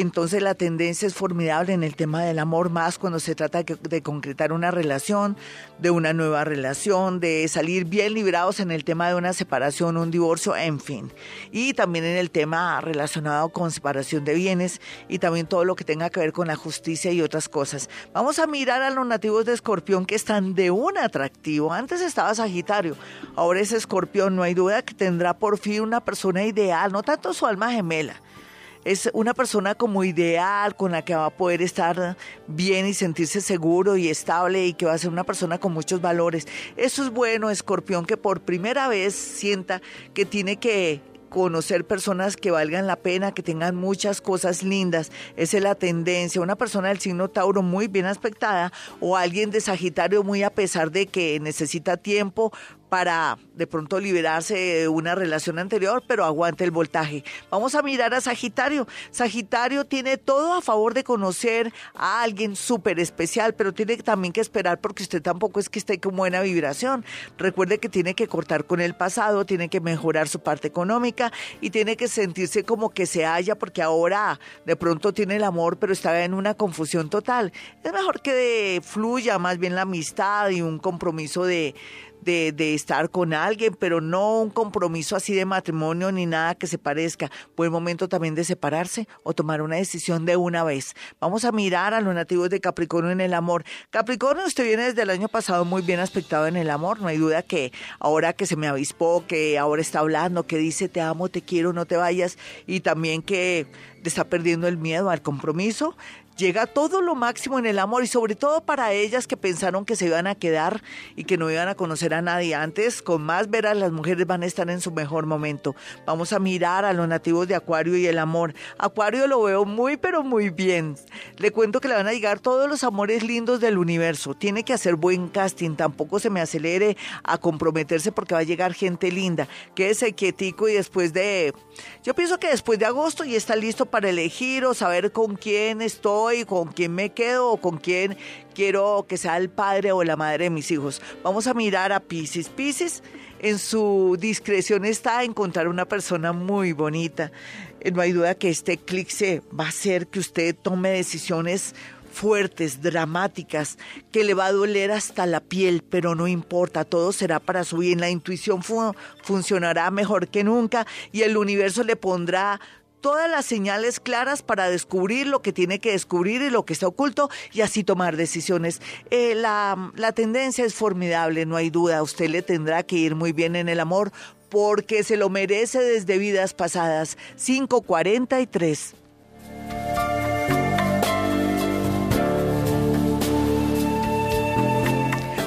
entonces la tendencia es formidable en el tema del amor, más cuando se trata de, concretar una relación, de una nueva relación, de salir bien librados en el tema de una separación, un divorcio, en fin. Y también en el tema relacionado con separación de bienes y también todo lo que tenga que ver con la justicia y otras cosas. Vamos a mirar a los nativos de Escorpión que están de un atractivo. Antes estaba Sagitario, ahora es Escorpión. No hay duda que tendrá por fin una persona ideal, no tanto su alma gemela es una persona como ideal, con la que va a poder estar bien y sentirse seguro y estable y que va a ser una persona con muchos valores. Eso es bueno, escorpión, que por primera vez sienta que tiene que conocer personas que valgan la pena, que tengan muchas cosas lindas. Esa es la tendencia. Una persona del signo Tauro muy bien aspectada o alguien de Sagitario muy a pesar de que necesita tiempo para de pronto liberarse de una relación anterior, pero aguante el voltaje. Vamos a mirar a Sagitario. Sagitario tiene todo a favor de conocer a alguien súper especial, pero tiene también que esperar porque usted tampoco es que esté con buena vibración. Recuerde que tiene que cortar con el pasado, tiene que mejorar su parte económica y tiene que sentirse como que se halla porque ahora de pronto tiene el amor, pero está en una confusión total. Es mejor que fluya más bien la amistad y un compromiso de de, estar con alguien, pero no un compromiso así de matrimonio ni nada que se parezca. Buen momento también de separarse o tomar una decisión de una vez. Vamos a mirar a los nativos de Capricornio en el amor. Capricornio, usted viene desde el año pasado muy bien aspectado en el amor. No hay duda que ahora que se me avispó, que ahora está hablando, que dice te amo, te quiero, no te vayas, y también que está perdiendo el miedo al compromiso, llega todo lo máximo en el amor y sobre todo para ellas que pensaron que se iban a quedar y que no iban a conocer a nadie antes, con más veras las mujeres van a estar en su mejor momento. Vamos a mirar a los nativos de Acuario y el amor. Acuario lo veo muy pero muy bien. Le cuento que le van a llegar todos los amores lindos del universo. Tiene que hacer buen casting, tampoco se me acelere a comprometerse porque va a llegar gente linda. Quédese quietico y después de... Yo pienso que después de agosto ya está listo para elegir o saber con quién estoy con quién me quedo o con quién quiero que sea el padre o la madre de mis hijos. Vamos a mirar a Pisces. Pisces en su discreción está encontrar una persona muy bonita. Eh, no hay duda que este eclipse va a hacer que usted tome decisiones fuertes, dramáticas, que le va a doler hasta la piel, pero no importa, todo será para su bien. La intuición funcionará mejor que nunca y el universo le pondrá todas las señales claras para descubrir lo que tiene que descubrir y lo que está oculto y así tomar decisiones. Eh, la, la tendencia es formidable, no hay duda. Usted le tendrá que ir muy bien en el amor porque se lo merece desde vidas pasadas. 543.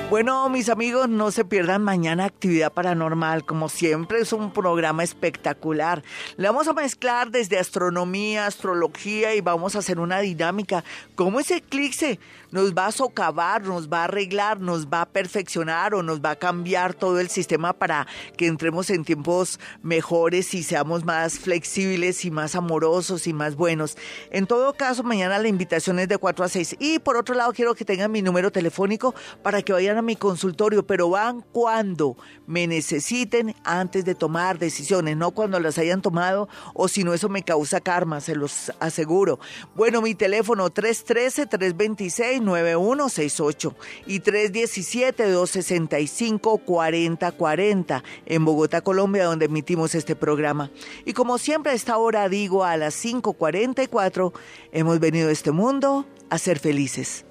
Bueno, mis amigos, no se pierdan mañana actividad paranormal. Como siempre, es un programa espectacular. Le vamos a mezclar desde astronomía, astrología y vamos a hacer una dinámica. ¿Cómo ese eclipse nos va a socavar, nos va a arreglar, nos va a perfeccionar o nos va a cambiar todo el sistema para que entremos en tiempos mejores y seamos más flexibles y más amorosos y más buenos? En todo caso, mañana la invitación es de 4 a 6. Y por otro lado, quiero que tengan mi número telefónico para que vayan a mi consultorio, pero van cuando me necesiten antes de tomar decisiones, no cuando las hayan tomado o si no eso me causa karma, se los aseguro. Bueno, mi teléfono 313-326-9168 y 317-265-4040 en Bogotá, Colombia, donde emitimos este programa. Y como siempre a esta hora digo a las 5.44, hemos venido a este mundo a ser felices.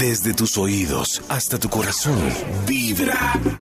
Desde tus oídos hasta tu corazón, vibra.